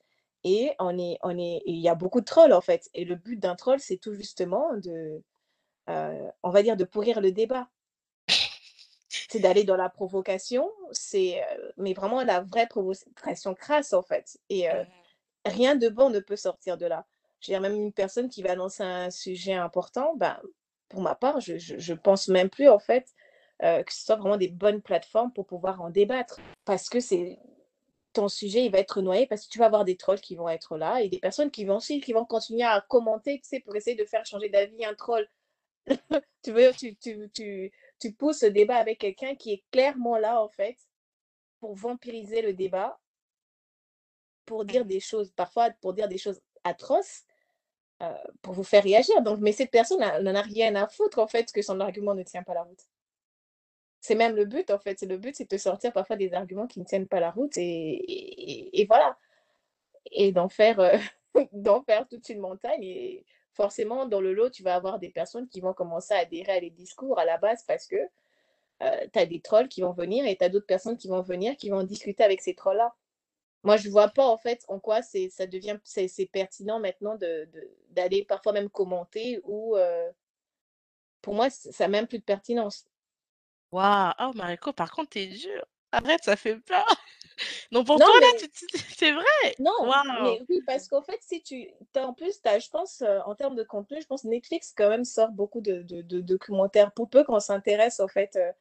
S2: et on est on est il y a beaucoup de trolls, en fait et le but d'un troll, c'est tout justement de, on va dire de pourrir le débat. c'est d'aller dans la provocation, c'est, mais vraiment la vraie provocation crasse, en fait et rien de bon ne peut sortir de là. Je veux dire même une personne qui va lancer un sujet important, ben, pour ma part, je je pense même plus, en fait, heu, que ce soit vraiment des bonnes plateformes pour pouvoir en débattre. Parce que c'est ton sujet, il va être noyé parce que tu vas avoir des trolls qui vont être là et des personnes qui vont aussi qui vont continuer à commenter, tu sais, pour essayer de faire changer d'avis un troll. Tu veux tu tu tu tu pousses le débat avec quelqu'un qui est clairement là, en fait, pour vampiriser le débat, pour dire des choses parfois pour dire des choses atroces, heu, pour vous faire réagir. Donc mais cette personne n'en a rien à foutre, en fait, que son argument ne tient pas la route. C'est même le but, en fait, le but, c'est de sortir parfois des arguments qui ne tiennent pas la route et voilà et d'en faire, heu, d'en faire toute une montagne et forcément dans le lot, tu vas avoir des personnes qui vont commencer à adhérer à les discours à la base parce que, heu, tu as des trolls qui vont venir et tu as d'autres personnes qui vont venir, qui vont discuter avec ces trolls-là. Moi, je vois pas en fait en quoi c'est ça devient c'est c'est pertinent maintenant de de d'aller parfois même commenter ou, heu, pour moi ça a même plus de pertinence.
S1: Waouh! Oh Mariko, par contre, tu es dure. Arrête, ça fait peur. Donc pour
S2: Non
S1: toi là, tu tu c'est vrai?
S2: non, mais oui, parce qu'en fait, si tu en plus, tu as je pense, heu, en termes de contenu, je pense Netflix quand même sort beaucoup de de de documentaires pour peu qu'on s'intéresse en fait, heu,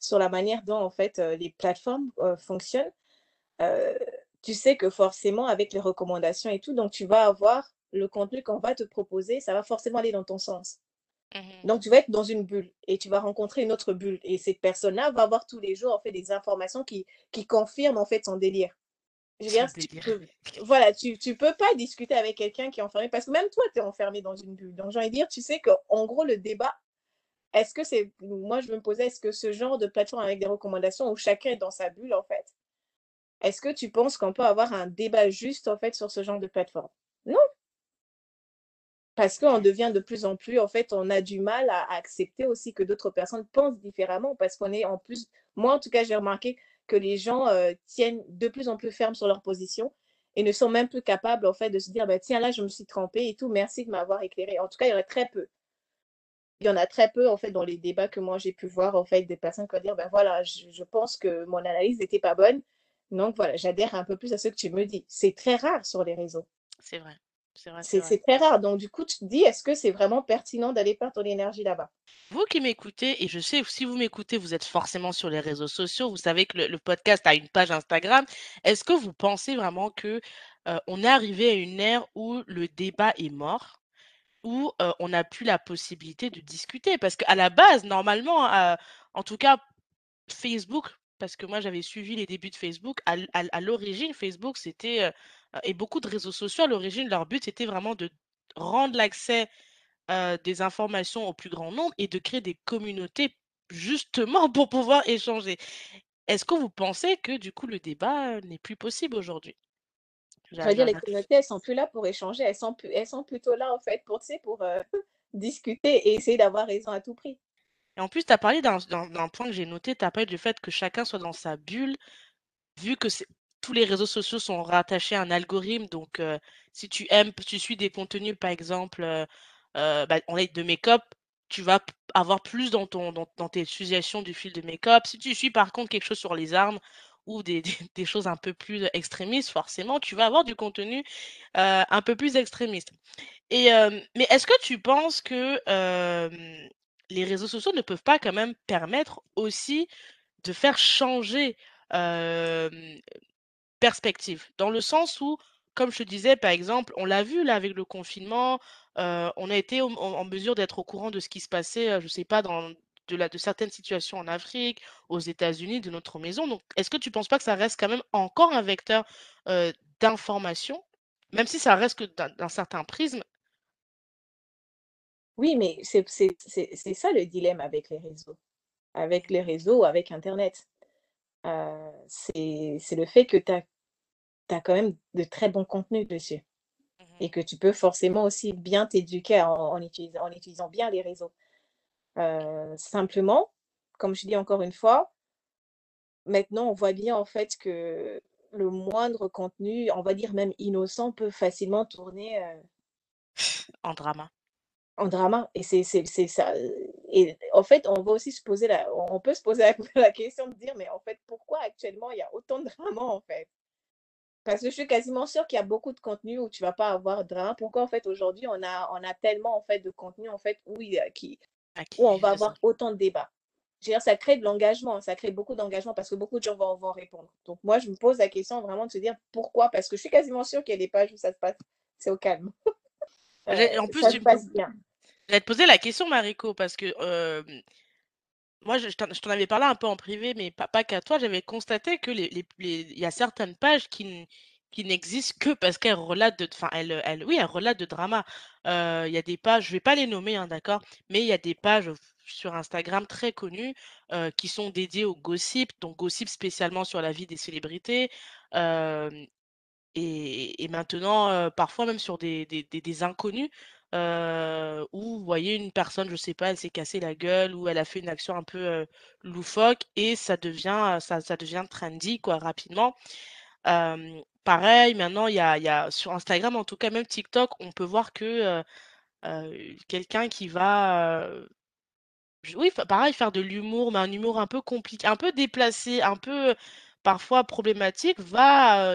S2: sur la manière dont en fait, les plateformes, fonctionnent. Tu sais que forcément avec les recommandations et tout, donc tu vas avoir le contenu qu'on va te proposer, ça va forcément aller dans ton sens.
S1: Mmh
S2: Donc tu vas être dans une bulle et tu vas rencontrer une autre bulle et cette personne-là va avoir tous les jours en fait des informations qui qui confirment en fait son délire. Je veux
S1: Son
S2: dire, tu
S1: délire.
S2: peux voilà, tu tu peux pas discuter avec quelqu'un qui est enfermé parce que même toi, tu es enfermé dans une bulle. Donc j'ai envie de dire, tu sais qu'en gros le débat, est-ce que c'est moi je me posais, est-ce que ce genre de plateforme avec des recommandations où chacun est dans sa bulle en fait, est-ce que tu penses qu'on peut avoir un débat juste en fait sur ce genre de plateforme? Non, parce qu'on devient de plus en plus en fait, on a du mal à accepter aussi que d'autres personnes pensent différemment parce qu'on est en plus moi en tout cas, j'ai remarqué que les gens, heu, tiennent de plus en plus fermes sur leur position et ne sont même plus capables en fait de se dire: «Bah, tiens là, je me suis trompé et tout, merci de m'avoir éclairé». En tout cas, il y en a très peu. Il y en a très peu en fait dans les débats que moi j'ai pu voir en fait des personnes qui vont dire: «Ben voilà, je je pense que mon analyse n'était pas bonne, donc voilà, j'adhère un peu plus à ce que tu me dis». C'est très rare sur les réseaux.
S1: C'est vrai. C'est
S2: très rare, donc du coup, tu te dis: «Est-ce que c'est vraiment pertinent d'aller perdre ton énergie là-bas?»
S1: Vous qui m'écoutez et je sais si vous m'écoutez, vous êtes forcément sur les réseaux sociaux, vous savez que le le podcast a une page Instagram. Est-ce que vous pensez vraiment que, heu, on est arrivé à une ère où le débat est mort? Où, heu, on n'a plus la possibilité de discuter? Parce qu'à la base, normalement, heu, en tout cas Facebook, parce que moi j'avais suivi les débuts de Facebook, à l'origine, Facebook, c'était, heu heu et beaucoup de réseaux sociaux à l'origine, leur but, c'était vraiment de rendre l'accès, heu, des informations au plus grand nombre et de créer des communautés justement pour pouvoir échanger. Est-ce que vous pensez que du coup le débat, n'est plus possible aujourd'hui?
S2: Ça
S1: J'a
S2: veut dire les communautés, elles sont plus là pour échanger, elles sont plus elles sont plutôt là en fait pour, tu sais, pour, heu, discuter et essayer d'avoir raison à tout prix.
S1: Et en plus tu as parlé d'un point que j'ai noté, tu as parlé du fait que chacun soit dans sa bulle Vu que tous les réseaux sociaux sont rattachés à un algorithme, donc heu, si tu aimes tu suis des contenus, par exemple, heu heu, bah, on est de make-up, tu vas avoir plus dans dans tes suggestions du fil de make-up. Si tu suis, par contre, quelque chose sur les armes ou des choses un peu plus, extrémistes, forcément, tu vas avoir du contenu, un peu plus extrémiste mais est-ce que tu penses que, les réseaux sociaux ne peuvent pas quand même permettre aussi de faire changer, perspective. Dans le sens où, comme je te disais, par exemple, on l'a vu là avec le confinement, on a été en mesure d'être au courant de ce qui se passait, je sais pas de certaines situations en Afrique, aux États-Unis, de notre maison. Donc est-ce que tu penses pas que ça reste quand même encore un vecteur, d'information? Même si ça reste que d'un certain prisme?
S2: Oui, mais c'est ça le dilemme avec les réseaux, avec
S1: Mmh
S2: les réseaux, avec internet. Heu, c'est le fait que tu as quand même de très bons contenus dessus
S1: Mmh
S2: et que tu peux forcément aussi bien t'éduquer en en utilisant en utilisant bien les réseaux. Heu, simplement, comme je dis encore une fois, maintenant on voit bien en fait que le moindre contenu, on va dire même innocent, peut facilement tourner, heu,
S1: En drama.
S2: En drama et c'est ça, et en fait, on va aussi se poser la on peut se poser la la question de dire: «Mais en fait, pourquoi actuellement il y a autant de drama, en fait?» parce que je suis quasiment sûre qu'il y a beaucoup de contenu où tu vas pas avoir de drama. Pourquoi, en fait, aujourd'hui, on a on a tellement, en fait, de contenu, en fait, où il y a qui
S1: À
S2: où on va avoir autant de débats? Je veux dire, ça crée de l'engagement, ça crée beaucoup d'engagement parce que beaucoup de gens vont vont répondre. Donc moi, je me pose la question vraiment de se dire: «Pourquoi?» parce que je suis quasiment sûre qu'il y a des pages où ça se passe c'est au calme. Heu,
S1: en plus,
S2: ça se passe bien.
S1: J'allais te poser la question Mariko parce que, moi je t'en avais parlé un peu en privé, mais pas qu'à toi. J'avais constaté que les y a certaines pages qui n'existent que parce qu'elles relatent de enfin elles, oui, relatent de drama. Il y a des pages, je vais pas les nommer, hein, d'accord? Mais il y a des pages sur Instagram très connues, qui sont dédiées au gossip, donc gossip spécialement sur la vie des célébrités, et maintenant, parfois même sur des inconnus, heu, où vous voyez une personne, je sais pas, elle s'est cassée la gueule ou elle a fait une action un peu, heu, loufoque et ça devient, heu, ça ça devient trendy quoi rapidement. Pareil maintenant y a sur Instagram en tout cas même TikTok, on peut voir que, heu, quelqu'un qui va, oui, pareil, faire de l'humour, mais un humour un peu compliqué, un peu déplacé, un peu, parfois problématique, va,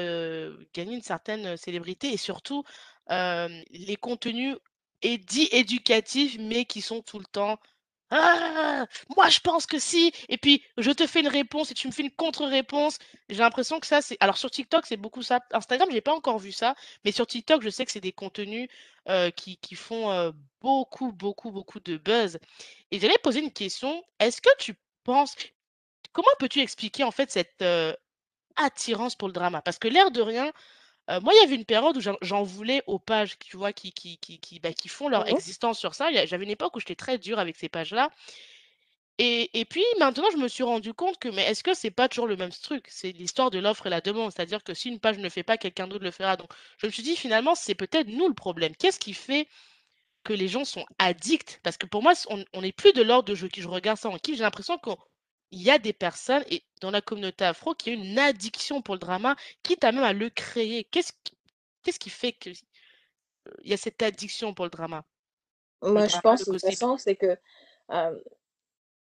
S1: gagner une certaine, célébrité et surtout, les contenus et dits éducatifs, mais qui sont tout le temps: «Ah! Moi je pense que si et puis je te fais une réponse et tu me fais une contre-réponse». J'ai l'impression que ça, c'est alors sur TikTok, c'est beaucoup ça. Instagram, j'ai pas encore vu ça, mais sur TikTok, je sais que c'est des contenus, qui qui font, beaucoup, beaucoup, beaucoup de buzz et j'allais poser une question. Est-ce que tu penses comment peux-tu expliquer en fait cette, attirance pour le drama? Parce que l'air de rien, heu, moi il y avait une période où j'en voulais aux pages, tu vois, qui qui qui qui, bah, qui font leur
S2: Mmh
S1: existence sur ça. J'avais une époque où j'étais très dure avec ces pages-là et et puis maintenant je me suis rendu compte que mais est-ce que c'est pas toujours le même truc? C'est l'histoire de l'offre et la demande. C'est-à-dire que si une page ne le fait pas, quelqu'un d'autre le fera. Donc je me suis dit finalement c'est peut-être nous le problème. Qu'est-ce qui fait que les gens sont addicts, parce que pour moi, on n'est plus de l'ordre de je je regarde ça en kiff. J'ai l'impression qu'il y a des personnes et dans la communauté afro qui a une addiction pour le drama, quitte à même à le créer. Qu'est-ce qui fait qu'il y a cette addiction pour le drama? Le
S2: Moi, je
S1: drama, le
S2: pense de toute façon, c'est que,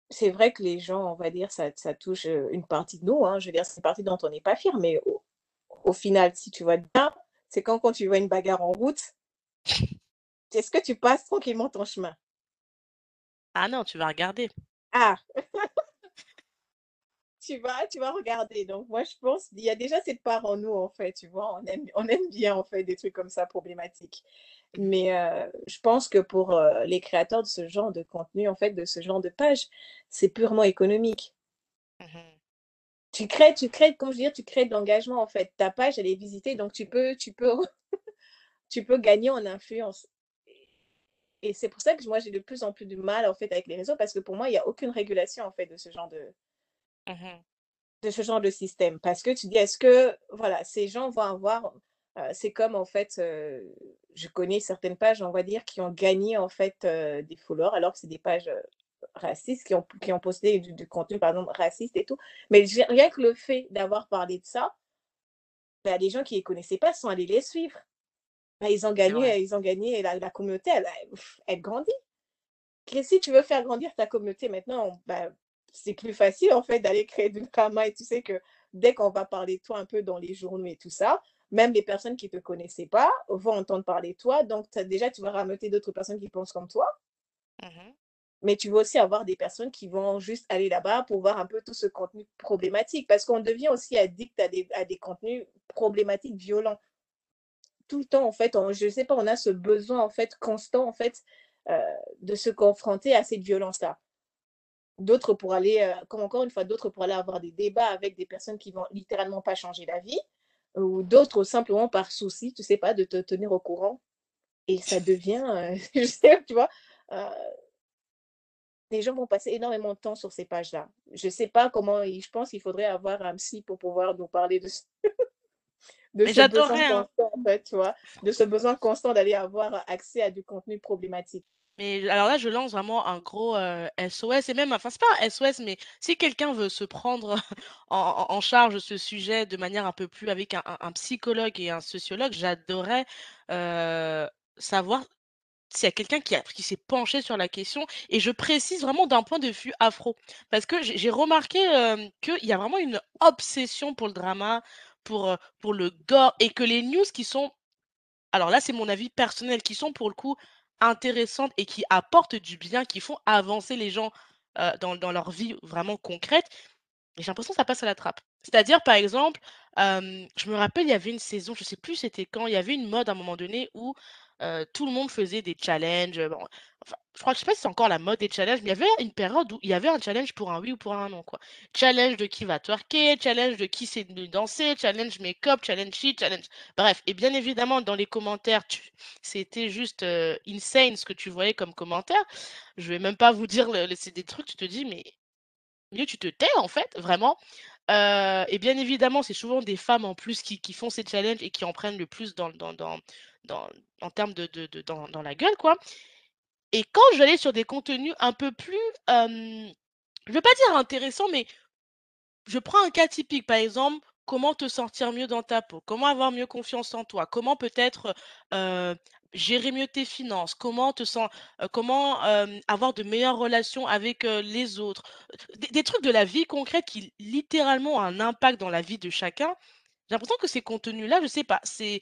S2: c'est vrai que les gens, on va dire, ça ça touche, une partie de nous, hein. Je veux dire, c'est une partie dont on n'est pas fier, mais au au final, si tu vois bien, c'est quand quand tu vois une bagarre en route, est-ce que tu passes tranquillement ton chemin?
S1: Ah non, tu vas regarder.
S2: Ah! Tu vas tu vas regarder. Donc moi, je pense il y a déjà cette part en nous, en fait, tu vois? On aime on aime bien, en fait, des trucs comme ça problématiques. Mais heu, je pense que pour, heu, les créateurs de ce genre de contenu, en fait, de ce genre de page, c'est purement économique.
S1: Mmh
S2: Tu crées tu crées, comme je veux dire, tu crées de l'engagement, en fait. Ta page, elle est visitée, donc tu peux tu peux tu peux gagner en influence. Et c'est pour ça que moi, j'ai de plus en plus de mal, en fait, avec les réseaux parce que pour moi, il y a aucune régulation, en fait, de ce genre de
S1: Mmh
S2: de ce genre de système. Parce que tu dis: «Est-ce que, voilà, ces gens vont avoir» c'est comme, en fait, je connais certaines pages, on va dire, qui ont gagné, en fait, des followers alors que c'est des pages, racistes qui ont qui ont posté du du contenu, par exemple, raciste et tout. Mais j'ai rien que le fait d'avoir parlé de ça, bah, les gens qui les connaissaient pas sont allés les suivre. Bah, ils ont
S1: C'est vrai.
S2: gagné, ils ont gagné la la communauté, elle elle elle grandit. Que si tu veux faire grandir ta communauté maintenant, bah, c'est plus facile en fait d'aller créer du drama et tu sais que dès qu'on va parler de toi un peu dans les journaux et tout ça, même les personnes qui ne te connaissaient pas vont entendre parler de toi. Donc déjà, tu vas rameuter d'autres personnes qui pensent comme toi,
S1: Mmh
S2: mais tu vas aussi avoir des personnes qui vont juste aller là-bas pour voir un peu tout ce contenu problématique parce qu'on devient aussi addict à des à des contenus problématiques, violents. Tout le temps en fait, on je sais pas, on a ce besoin en fait constant en fait, heu, de se confronter à cette violence-là. D'autres pour aller, heu, comme encore une fois, d'autres pour aller avoir des débats avec des personnes qui vont littéralement pas changer la vie, ou d'autres simplement par souci, tu sais pas, de te tenir au courant et ça devient, heu, je sais, tu vois? Les gens vont passer énormément de temps sur ces pages-là. Je sais pas comment je pense qu'il faudrait avoir un psy pour pouvoir nous parler de ce de
S1: Mais
S2: ce besoin
S1: hein.
S2: constant, en fait, tu vois? De ce besoin constant d'aller avoir accès à du contenu problématique.
S1: Mais alors là, je lance vraiment un gros, SOS et même enfin, c'est pas un SOS, mais si quelqu'un veut se prendre en en charge ce sujet de manière un peu plus avec un psychologue et un sociologue, j'adorerais, heu, savoir s'il y a quelqu'un qui qui s'est penché sur la question et je précise vraiment d'un point de vue afro. Parce que j'ai remarqué, hem, qu'il y a vraiment une obsession pour le drama, pour, heu, pour le gore et que les news qui sont alors là, c'est mon avis personnel, qui sont pour le coup intéressantes et qui apportent du bien, qui font avancer les gens, heu, dans leur vie vraiment concrète, j'ai l'impression que ça passe à la trappe. C'est-à-dire, par exemple, hem, je me rappelle, il y avait une saison, je sais plus c'était quand, il y avait une mode à un moment donné où, tout le monde faisait des challenges, bon, je crois que je sais pas si c'est encore la mode des challenges, mais il y avait une période où il y avait un challenge pour un oui ou pour un non, quoi. Challenge de qui va twerker, challenge de qui sait danser, challenge make-up, challenge ci, challenge bref et bien évidemment dans les commentaires, c'était juste, insane ce que tu voyais comme commentaires. Je vais même pas vous dire le c'est des trucs, tu te dis: «Mais mieux tu te tais, en fait», vraiment. Et bien évidemment, c'est souvent des femmes en plus qui qui font ces challenges et qui en prennent le plus dans dans dans en termes de dans la gueule, quoi et quand je vais aller sur des contenus un peu plus, hem, je vais pas dire intéressants, mais je prends un cas typique, par exemple, comment te sentir mieux dans ta peau? Comment avoir mieux confiance en toi? Comment peut-être, gérer mieux tes finances? Comment te sen heu, comment, avoir de meilleures relations avec, les autres? Des trucs de la vie concrète qui littéralement ont un impact dans la vie de chacun. J'ai l'impression que ces contenus-là, je sais pas, c'est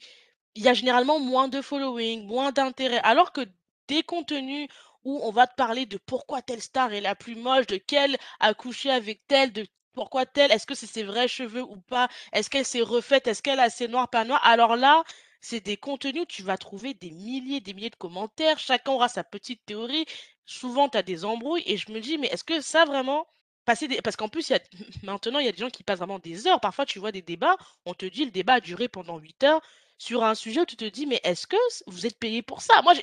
S1: il y a généralement moins de following, moins d'intérêt, alors que des contenus où on va te parler de pourquoi telle star est la plus moche, de quelle a couché avec telle, de pourquoi telle, est-ce que c'est ses vrais cheveux ou pas, est-ce qu'elle s'est refaite, est-ce qu'elle a assez noir, pas noir. Alors là, c'est des contenus tu vas trouver des milliers, des milliers de commentaires, chacun aura sa petite théorie. Souvent, tu as des embrouilles et je me dis: «Mais est-ce que ça vraiment?» des parce qu'en plus, y maintenant, il y a des gens qui passent vraiment des heures. Parfois, tu vois des débats, on te dit: «Le débat a duré pendant 8 heures», sur un sujet où tu te dis: «Mais est-ce que vous êtes payé pour ça?» moi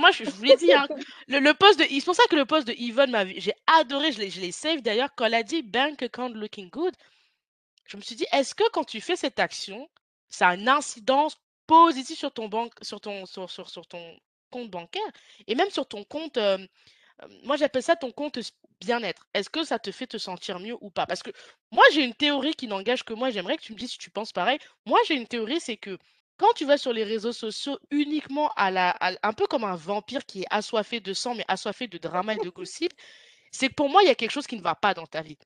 S1: moi je je vous l'ai dit, hein, le le post de c'est pour ça que le post de Yvonne m'avait j'ai adoré, je l'ai save d'ailleurs, quand elle a dit: «Bank account looking good», je me suis dit: «Est-ce que quand tu fais cette action, ça a une incidence positive sur ton banque sur ton compte bancaire et même sur ton compte, moi j'appelle ça ton compte bien-être. Est-ce que ça te fait te sentir mieux ou pas?» parce que moi j'ai une théorie qui n'engage que moi, j'aimerais que tu me dises si tu penses pareil. Moi j'ai une théorie, c'est que quand tu vas sur les réseaux sociaux uniquement à la à un peu comme un vampire qui est assoiffé de sang, mais assoiffé de drama et de gossip, c'est que pour moi, il y a quelque chose qui ne va pas dans ta vie.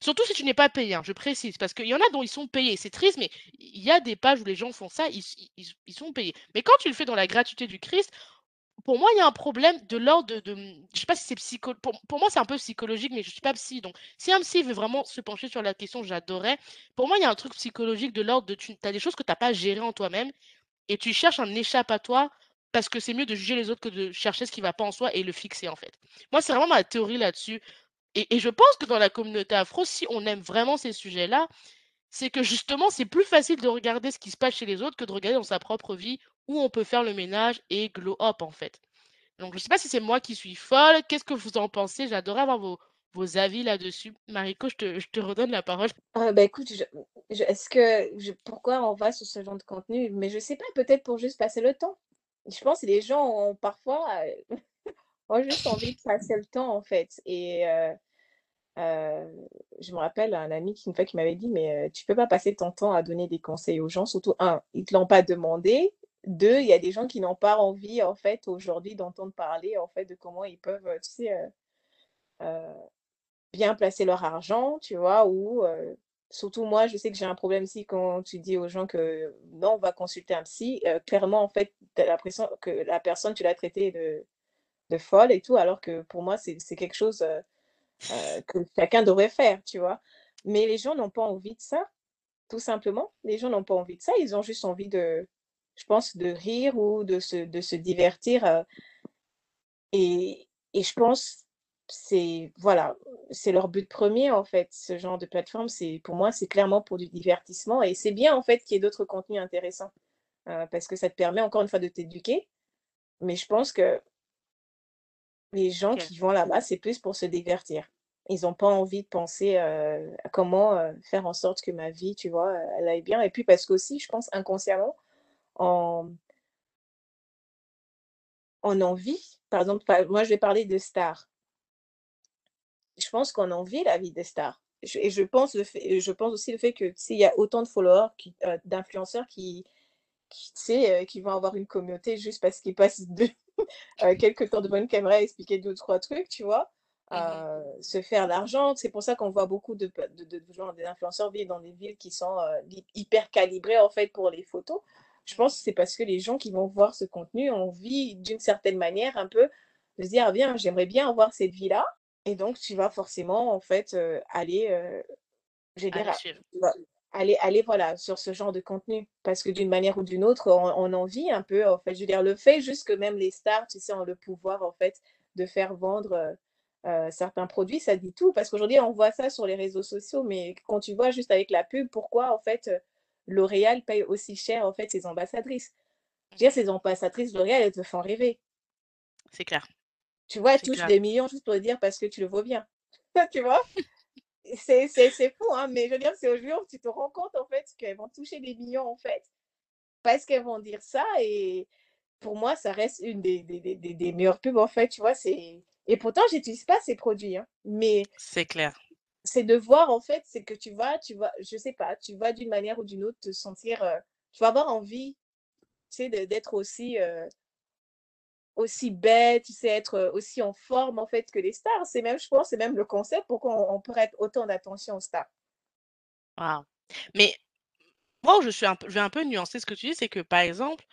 S1: Surtout si tu n'es pas payé, hein, je précise, parce qu'il y en a dont ils sont payés. C'est triste, mais il y a des pages où les gens font ça, ils sont payés. Mais quand tu le fais dans la gratuité du Christ, pour moi, il y a un problème de l'ordre de je sais pas si c'est psycho pour moi, c'est un peu psychologique, mais je suis pas psy, donc si un psy veut vraiment se pencher sur la question, j'adorerais. Pour moi, il y a un truc psychologique de l'ordre de tu as des choses que tu as pas gérées en toi-même et tu cherches un échappatoire parce que c'est mieux de juger les autres que de chercher ce qui va pas en soi et le fixer, en fait. Moi, c'est vraiment ma théorie là-dessus et et je pense que dans la communauté afro, si on aime vraiment ces sujets-là, c'est que justement, c'est plus facile de regarder ce qui se passe chez les autres que de regarder dans sa propre vie où on peut faire le ménage et glow up, en fait. Donc je sais pas si c'est moi qui suis folle, qu'est-ce que vous en pensez? J'adorerais avoir vos avis là-dessus. Mariko, je te je te redonne la parole.
S2: Ah bah, écoute, est-ce que pourquoi on va sur ce genre de contenu? Mais je sais pas, peut-être pour juste passer le temps. Je pense que les gens ont parfois, heu, ont juste envie de passer le temps, en fait et heu heu, je me rappelle un ami qui une fois qui m'avait dit: «Mais tu peux pas passer ton temps à donner des conseils aux gens, surtout 1, ils te l'ont pas demandé, 2, il y a des gens qui n'ont pas envie, en fait, aujourd'hui d'entendre parler, en fait, de comment ils peuvent, sais, heu heu, bien placer leur argent», tu vois? Ou surtout moi, je sais que j'ai un problème aussi quand tu dis aux gens que: «Non, va consulter un psy», clairement, en fait, tu as l'impression que la personne, tu l'as traitée de folle et tout, alors que pour moi, c'est quelque chose, que chacun devrait faire, tu vois? Mais les gens n'ont pas envie de ça, tout simplement. Les gens n'ont pas envie de ça, ils ont juste envie de je pense, de rire ou de se de se divertir, heu et et je pense, c'est voilà, c'est leur but 1er, en fait, ce genre de plateforme, c'est pour moi, c'est clairement pour du divertissement et c'est bien, en fait, qu'il y ait d'autres contenus intéressants, heu, parce que ça te permet encore une fois de t'éduquer, mais je pense que les gens qui vont là-bas, c'est plus pour se divertir. Ils ont pas envie de penser, heu, à comment, faire en sorte que ma vie, tu vois, elle aille bien et puis parce qu'aussi, je pense inconsciemment, on on envie, par exemple, moi, je vais parler de stars. Je pense qu'on envie la vie des stars. Je et je pense le fait je pense aussi le fait que, tu sais, il y a autant de followers heu, d'influenceurs qui qui, heu, qui vont avoir une communauté juste parce qu'ils passent de heu, quelques temps devant une caméra, expliquer 2-3 trucs, tu vois?
S1: Mmh
S2: se faire l'argent. C'est pour ça qu'on voit beaucoup de de de gens, des influenceurs vivre dans des villes qui sont, hyper calibrées, en fait, pour les photos. Je pense que c'est parce que les gens qui vont voir ce contenu ont envie, d'une certaine manière, un peu, de se dire: «Ah bien, j'aimerais bien avoir cette vie-là» et donc tu vas forcément, en fait, heu, aller, voilà, sur ce genre de contenu. Parce que d'une manière ou d'une autre, on on en vit un peu, en fait. Je veux dire, le fait juste que même les stars, tu sais, ont le pouvoir, en fait, de faire vendre, heu, certains produits, ça dit tout. Parce qu'aujourd'hui, on voit ça sur les réseaux sociaux, mais quand tu vois juste avec la pub, pourquoi, en fait, L'Oréal paye aussi cher, en fait, ses ambassadrices?
S1: Mmh
S2: Je veux dire,
S1: mh.
S2: ces ambassadrices L'Oréal, elles te font rêver.
S1: C'est clair,
S2: Tu vois, elles touchent
S1: clair.
S2: des millions juste pour te dire parce que tu le vaux bien. Tu vois? C'est c'est c'est fou, hein, mais je veux dire, c'est au jour où tu te rends compte, en fait, qu'elles vont toucher des millions, en fait, parce qu'elles vont dire ça et pour moi, ça reste une des des des meilleures pubs, en fait, tu vois? C'est et pourtant, j'utilise pas ces produits, hein, mais
S1: C'est clair.
S2: C'est de voir, en fait, c'est que tu vas tu vas je sais pas, tu vas d'une manière ou d'une autre te sentir, heu, tu vas avoir envie, tu sais, d'être aussi, heu, aussi belle, tu sais, être, heu, aussi en forme, en fait, que les stars. C'est même je pense, c'est même le concept pourquoi on prête autant d'attention aux stars.
S1: Waouh. Mais moi je suis un peu je vais un peu nuancer ce que tu dis, c'est que, par exemple,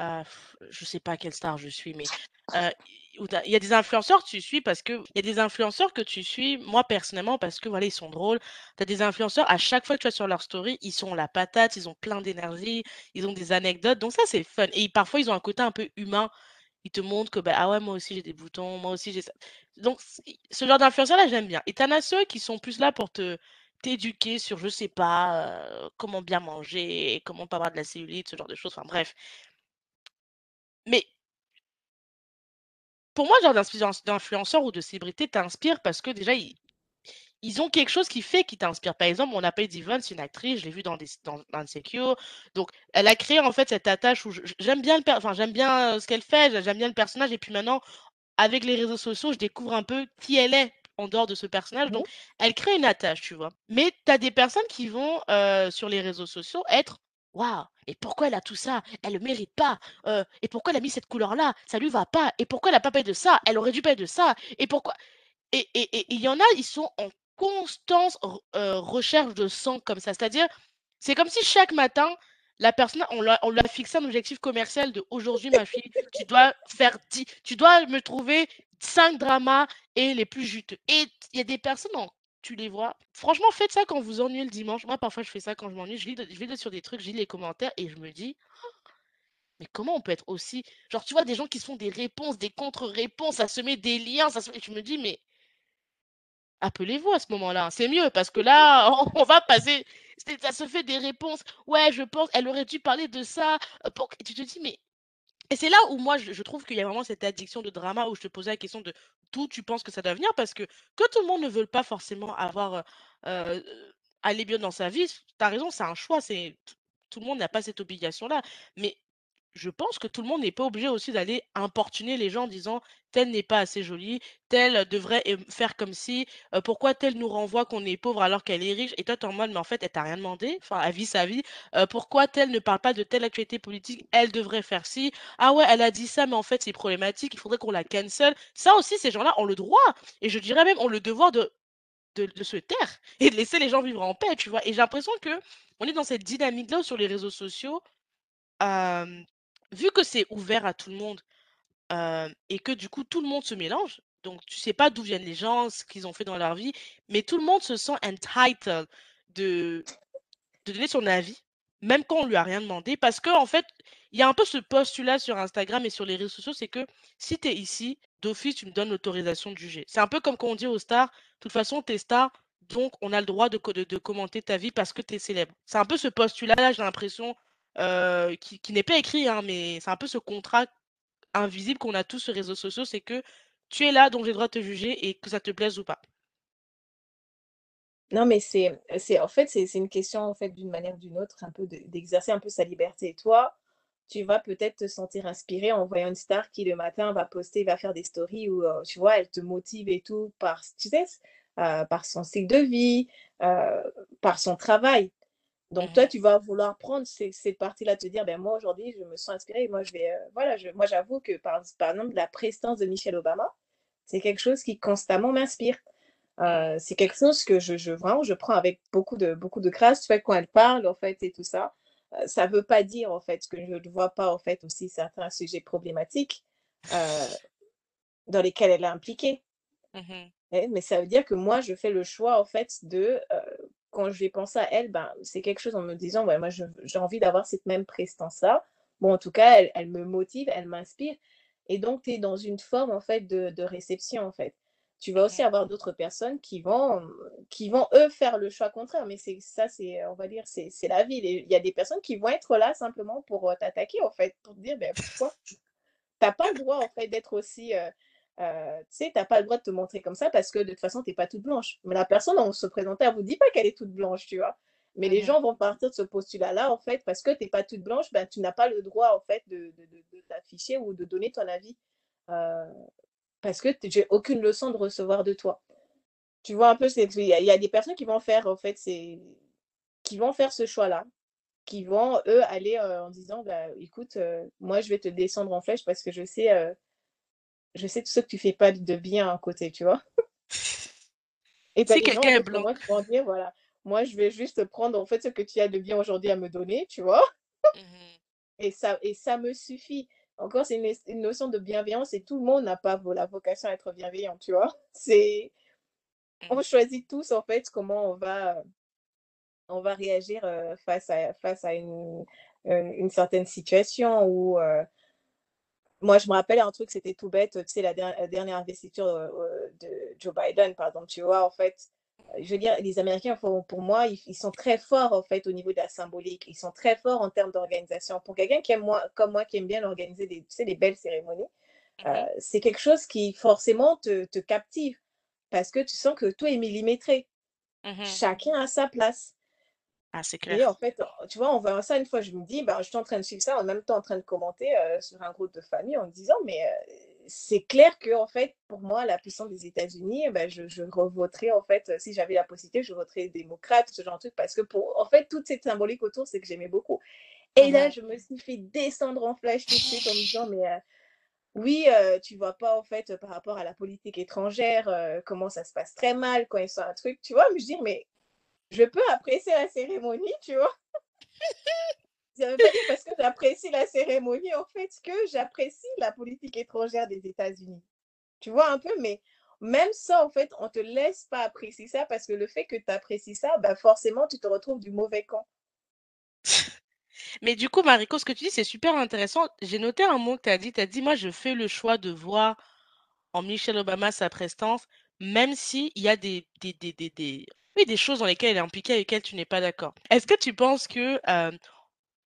S1: heu, je sais pas quelle star je suis, mais, il y a des influenceurs que tu suis parce que il y a des influenceurs que tu suis, moi personnellement, parce que voilà, ils sont drôles. Tu as des influenceurs, à chaque fois que tu vas sur leur story, ils sont la patate, ils ont plein d'énergie, ils ont des anecdotes, donc ça, c'est fun et parfois, ils ont un côté un peu humain. Ils te montrent que, bah, ah ouais, moi aussi j'ai des boutons, moi aussi j'ai ça. Donc ce genre d'influenceurs-là, j'aime bien et tu en as ceux qui sont plus là pour te t'éduquer sur, je sais pas, heu, comment bien manger, comment pas avoir de la cellulite, ce genre de choses, enfin bref. Mais pour moi, genre d'influence d'influenceurs ou de célébrités t'inspirent parce que déjà ils ils ont quelque chose qui fait qu'ils t'inspirent. Par exemple, mon appel Divan, c'est une actrice, je l'ai vue dans des dans dans Insecure, donc elle a créé en fait cette attache où j'aime bien le enfin j'aime bien, heu, ce qu'elle fait, j'aime bien le personnage et puis maintenant Avec les réseaux sociaux, je découvre un peu qui elle est en dehors de ce personnage,
S2: Mmh
S1: donc elle crée une attache, tu vois? Mais tu as des personnes qui vont, heu, sur les réseaux sociaux être: «Waouh! Et pourquoi elle a tout ça? Elle le mérite pas, et pourquoi elle a mis cette couleur-là? Ça lui va pas, et pourquoi elle a pas payé de ça? Elle aurait dû payer de ça, et pourquoi» et et et il y en a, ils sont en heu, recherche de sang comme ça. C'est-à-dire, c'est comme si chaque matin, la personne, on lui a fixé un objectif commercial de: «Aujourd'hui ma fille, tu dois faire 10 tu dois me trouver 5 dramas et les plus juteux» et il y a des personnes en tu les vois. Franchement, faites ça quand vous ennuyez le dimanche. Moi, parfois, je fais ça quand je m'ennuie, je lis je vais sur des trucs, je lis les commentaires et je me dis: «Mais comment on peut être aussi» genre, tu vois, des gens qui se font des réponses, des contre-réponses, ça se met des liens, ça se met je me dis: «Mais Appelez-vous à ce moment-là, c'est mieux parce que là, on va passer ça se fait des réponses: «Ouais, je pense, elle aurait dû parler de ça, heu, pour que» tu te dis: «Mais» et c'est là où moi je trouve qu'il y a vraiment cette addiction de drama où je te posais la question de d'où tu penses que ça doit venir parce que que tout le monde ne veut pas forcément avoir, aller bien dans sa vie, tu as raison, c'est un choix, c'est tout le monde n'a pas cette obligation-là. Mais je pense que tout le monde n'est pas obligé aussi d'aller importuner les gens en disant: «Telle n'est pas assez jolie, telle devrait faire comme si, heu, pourquoi telle nous renvoie qu'on est pauvre alors qu'elle est riche?» et toi tu es en mode: «Mais en fait elle t'a rien demandé, enfin elle vit sa vie, heu, pourquoi telle ne parle pas de telle actualité politique, elle devrait faire ci? Ah ouais, elle a dit ça, mais en fait c'est problématique, il faudrait qu'on la cancel». Ça aussi ces gens-là ont le droit et je dirais même ont le devoir de de se taire et de laisser les gens vivre en paix, tu vois? Et j'ai l'impression que on est dans cette dynamique-là sur les réseaux sociaux vu que c'est ouvert à tout le monde, hem et que du coup tout le monde se mélange, donc tu sais pas d'où viennent les gens, ce qu'ils ont fait dans leur vie, mais tout le monde se sent entitled de donner son avis, même quand on lui a rien demandé. Parce qu'en fait, il y a un peu ce postulat sur Instagram et sur les réseaux sociaux, c'est que si tu es ici, d'office, tu me donnes l'autorisation de juger. C'est un peu comme quand on dit aux stars: «De toute façon, tu es star, donc on a le droit de de commenter ta vie parce que tu es célèbre». C'est un peu ce postulat-là, j'ai l'impression, heu, qui n'est pas écrit, hein, mais c'est un peu ce contrat invisible qu'on a tous sur les réseaux sociaux, c'est que tu es là, donc j'ai le droit de te juger et que ça te plaise ou pas.
S2: Non, mais c'est c'est en fait, c'est c'est une question, en fait, d'une manière ou d'une autre, un peu de d'exercer un peu sa liberté. Toi, tu vas peut-être te sentir inspiré en voyant une star qui, le matin, va poster, va faire des stories où, heu, tu vois, elle te motive et tout par tu sais, heu, par son style de vie, heu, par son travail. Donc
S1: Mmh
S2: toi, tu vas vouloir prendre ces cette partie-là, te dire: «Ben, moi, aujourd'hui, je me sens inspirée, moi, je vais, heu» voilà, je moi, j'avoue que par par exemple, la prestance de Michelle Obama, c'est quelque chose qui constamment m'inspire. Heu, c'est quelque chose que je je vraiment, je prends avec beaucoup de beaucoup de grâce, tu vois? Quand elle parle, en fait, et tout ça, heu, ça veut pas dire, en fait, que je ne vois pas, en fait, aussi certains sujets problématiques, dans lesquels elle est impliquée.
S1: Mmh mh.
S2: Eh, mais ça veut dire que moi, je fais le choix, en fait, de, quand je vais penser à elle, ben, c'est quelque chose en me disant: «Ouais, moi, j'ai envie d'avoir cette même prestance-là». Bon, en tout cas, elle elle me motive, elle m'inspire et donc tu es dans une forme, en fait, de de réception, en fait. Tu vas aussi avoir d'autres personnes qui vont, qui vont, eux, faire le choix contraire, mais c'est ça, c'est, on va dire, c'est la vie. Il y a des personnes qui vont être là simplement pour, heu, t'attaquer, en fait, pour te dire: «Beh, pourquoi?» Tu as pas le droit, en fait, d'être aussi, heu heu, tu sais, tu as pas le droit de te montrer comme ça parce que de toute façon, tu es pas toute blanche. Mais la personne, en se présentant, elle vous dit pas qu'elle est toute blanche, tu vois? Mais les
S1: Mmh
S2: gens vont partir de ce postulat-là, en fait, parce que tu es pas toute blanche, ben, tu n'as pas le droit, en fait, de de de de t'afficher ou de donner ton avis, heu, parce que j'ai aucune leçon de recevoir de toi. Tu vois un peu? Il y y a des personnes qui vont faire, en fait, c'est qui vont faire ce choix-là, qui vont, eux, aller, heu, en disant: «Bah, écoute, moi, je vais te descendre en flèche parce que je sais, je sais tout ce que tu fais pas de bien à côté», tu vois? Et
S1: Si quelqu'un est blanc.
S2: moi, vont dire: «Voilà, moi, je vais juste prendre, en fait, ce que tu as de bien aujourd'hui à me donner», tu vois?
S1: Mmh mh.
S2: Et ça et ça me suffit. Encore, c'est une notion de bienveillance et tout le monde n'a pas la vocation à être bienveillant, tu vois? C'est on
S1: Mmh.
S2: choisit tous, en fait, comment on va, on va réagir, heu, face à face à une, une certaine situation ou, heu moi, je me rappelle un truc, c'était tout bête, tu sais, la der la dernière investiture, heu heu, de Joe Biden, par exemple, tu vois? En fait, heu, je veux dire, les Américains, pour moi, ils ils sont très forts, en fait, au niveau de la symbolique. Ils sont très forts en termes d'organisation. Pour quelqu'un qui aime moi comme moi, qui aime bien organiser des tu sais, des belles cérémonies,
S1: Mmh mh.
S2: c'est quelque chose qui forcément te te captive parce que tu sens que tout est millimétré.
S1: Mmh
S2: Chacun a sa place.
S1: Ah, c'est
S2: Et
S1: clair.
S2: en fait, tu vois, en voyant ça une fois, je me dis: «Ben, j'étais en train de suivre ça, en même temps en train de commenter, heu, sur un groupe de famille en me disant: "Mais, heu, c'est clair que en fait, pour moi, la puissance des États-Unis, eh ben, je je revoterais en fait, si j'avais la possibilité, je voterais démocrate", ce genre de truc parce que pour en fait, toute cette symbolique autour, c'est que j'aimais beaucoup. Et là, je me suis fait descendre en flèche tout de suite en me disant: «Mais, heu, oui, heu, tu vois pas en fait, par rapport à la politique étrangère, comment ça se passe très mal quand ils sont un truc», tu vois? Mais je dis: «Mais je peux apprécier la cérémonie», tu vois? Pas parce que j'apprécie la cérémonie, en fait, que j'apprécie la politique étrangère des États-Unis. Tu vois un peu? Mais même ça, en fait, on te laisse pas apprécier ça parce que le fait que tu apprécies ça, bah, forcément, tu te retrouves du mauvais camp.
S1: Mais du coup, Mariko, ce que tu dis, c'est super intéressant. J'ai noté un mot que tu as dit. Tu as dit: «Moi, je fais le choix de voir en Michelle Obama sa prestance, même s'il y a des des des oui, des choses dans lesquelles elle est impliquée, avec lesquelles tu n'es pas d'accord». Est-ce que tu penses que,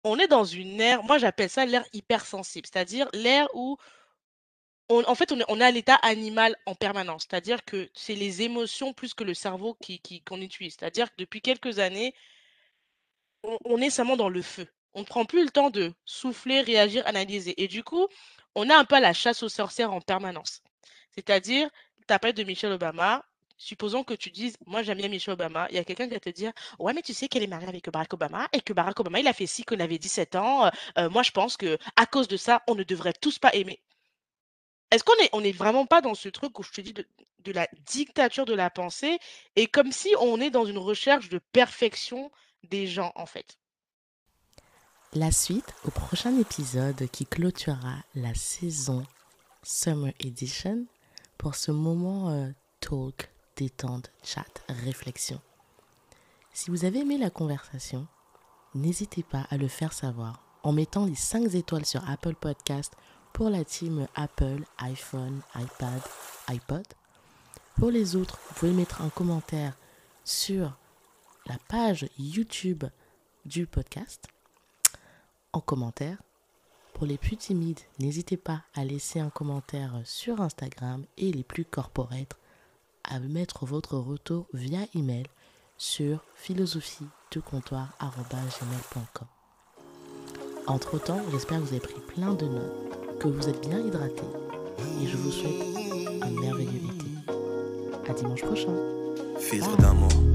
S1: on est dans une ère moi, j'appelle ça l'ère hypersensible, c'est-à-dire l'ère où on en fait, on est à l'état animal en permanence. C'est-à-dire que c'est les émotions plus que le cerveau qui qui qu'on utilise. C'est-à-dire que depuis quelques années, on on est seulement dans le feu. On ne prend plus le temps de souffler, réagir, analyser et du coup, on a un peu la chasse aux sorcières en permanence. C'est-à-dire, tu as parlé de Michelle Obama, supposons que tu dises: «Moi, j'aime bien Michelle Obama», il y a quelqu'un qui va te dire: «Ouais, mais tu sais qu'elle est mariée avec Barack Obama et que Barack Obama, il a fait ci il avait 17 ans, heu heu, moi, je pense que à cause de ça, on ne devrait tous pas aimer». Est-ce qu'on est on est vraiment pas dans ce truc où je te dis de de la dictature de la pensée et comme si on est dans une recherche de perfection des gens, en fait?
S3: La suite au prochain épisode qui clôturera la saison Summer Edition pour ce moment euh, talk, détente, chat, réflexion. Si vous avez aimé la conversation, n'hésitez pas à le faire savoir en mettant les 5 étoiles sur Apple Podcast pour la team Apple, iPhone, iPad, iPod. Pour les autres, vous pouvez mettre un commentaire sur la page YouTube du podcast en commentaire. Pour les plus timides, n'hésitez pas à laisser un commentaire sur Instagram et les plus corporate à mettre votre retour via email sur philosophie de comptoir.gmail.com. Entre temps, j'espère que vous avez pris plein de notes, que vous êtes bien hydraté et je vous souhaite un merveilleux été. À dimanche prochain.
S4: D'amour.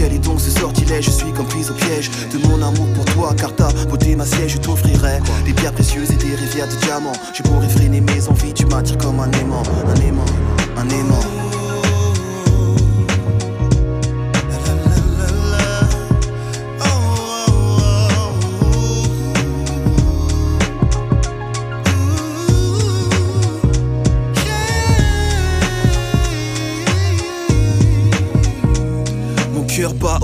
S4: Quel est donc ce sortilège Je suis comme prise au piège de mon amour pour toi, car ta beauté ma siège, je t'offrirai des pierres précieuses et des rivières de diamants. Je pourrais freiner mes envies, tu m'attires comme un aimant, un aimant, un aimant.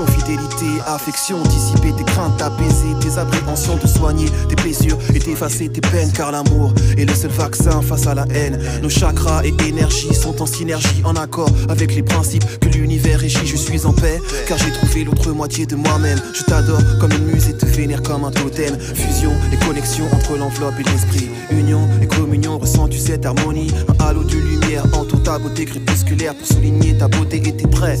S4: Fidélité, affection, dissiper tes craintes, apaiser tes appréhensions, te soigner tes blessures et t'effacer tes peines, car l'amour est le seul vaccin face à la haine. Nos chakras et énergies sont en synergie, en accord avec les principes que l'univers régit. Je suis en paix, car j'ai trouvé l'autre moitié de moi-même. Je t'adore comme une muse et te vénère comme un totem. Fusion et connexion entre l'enveloppe et l'esprit. Union et communion, ressens-tu cette harmonie? Un halo de lumière entoure ta beauté crépusculaire pour souligner ta beauté et tes traits.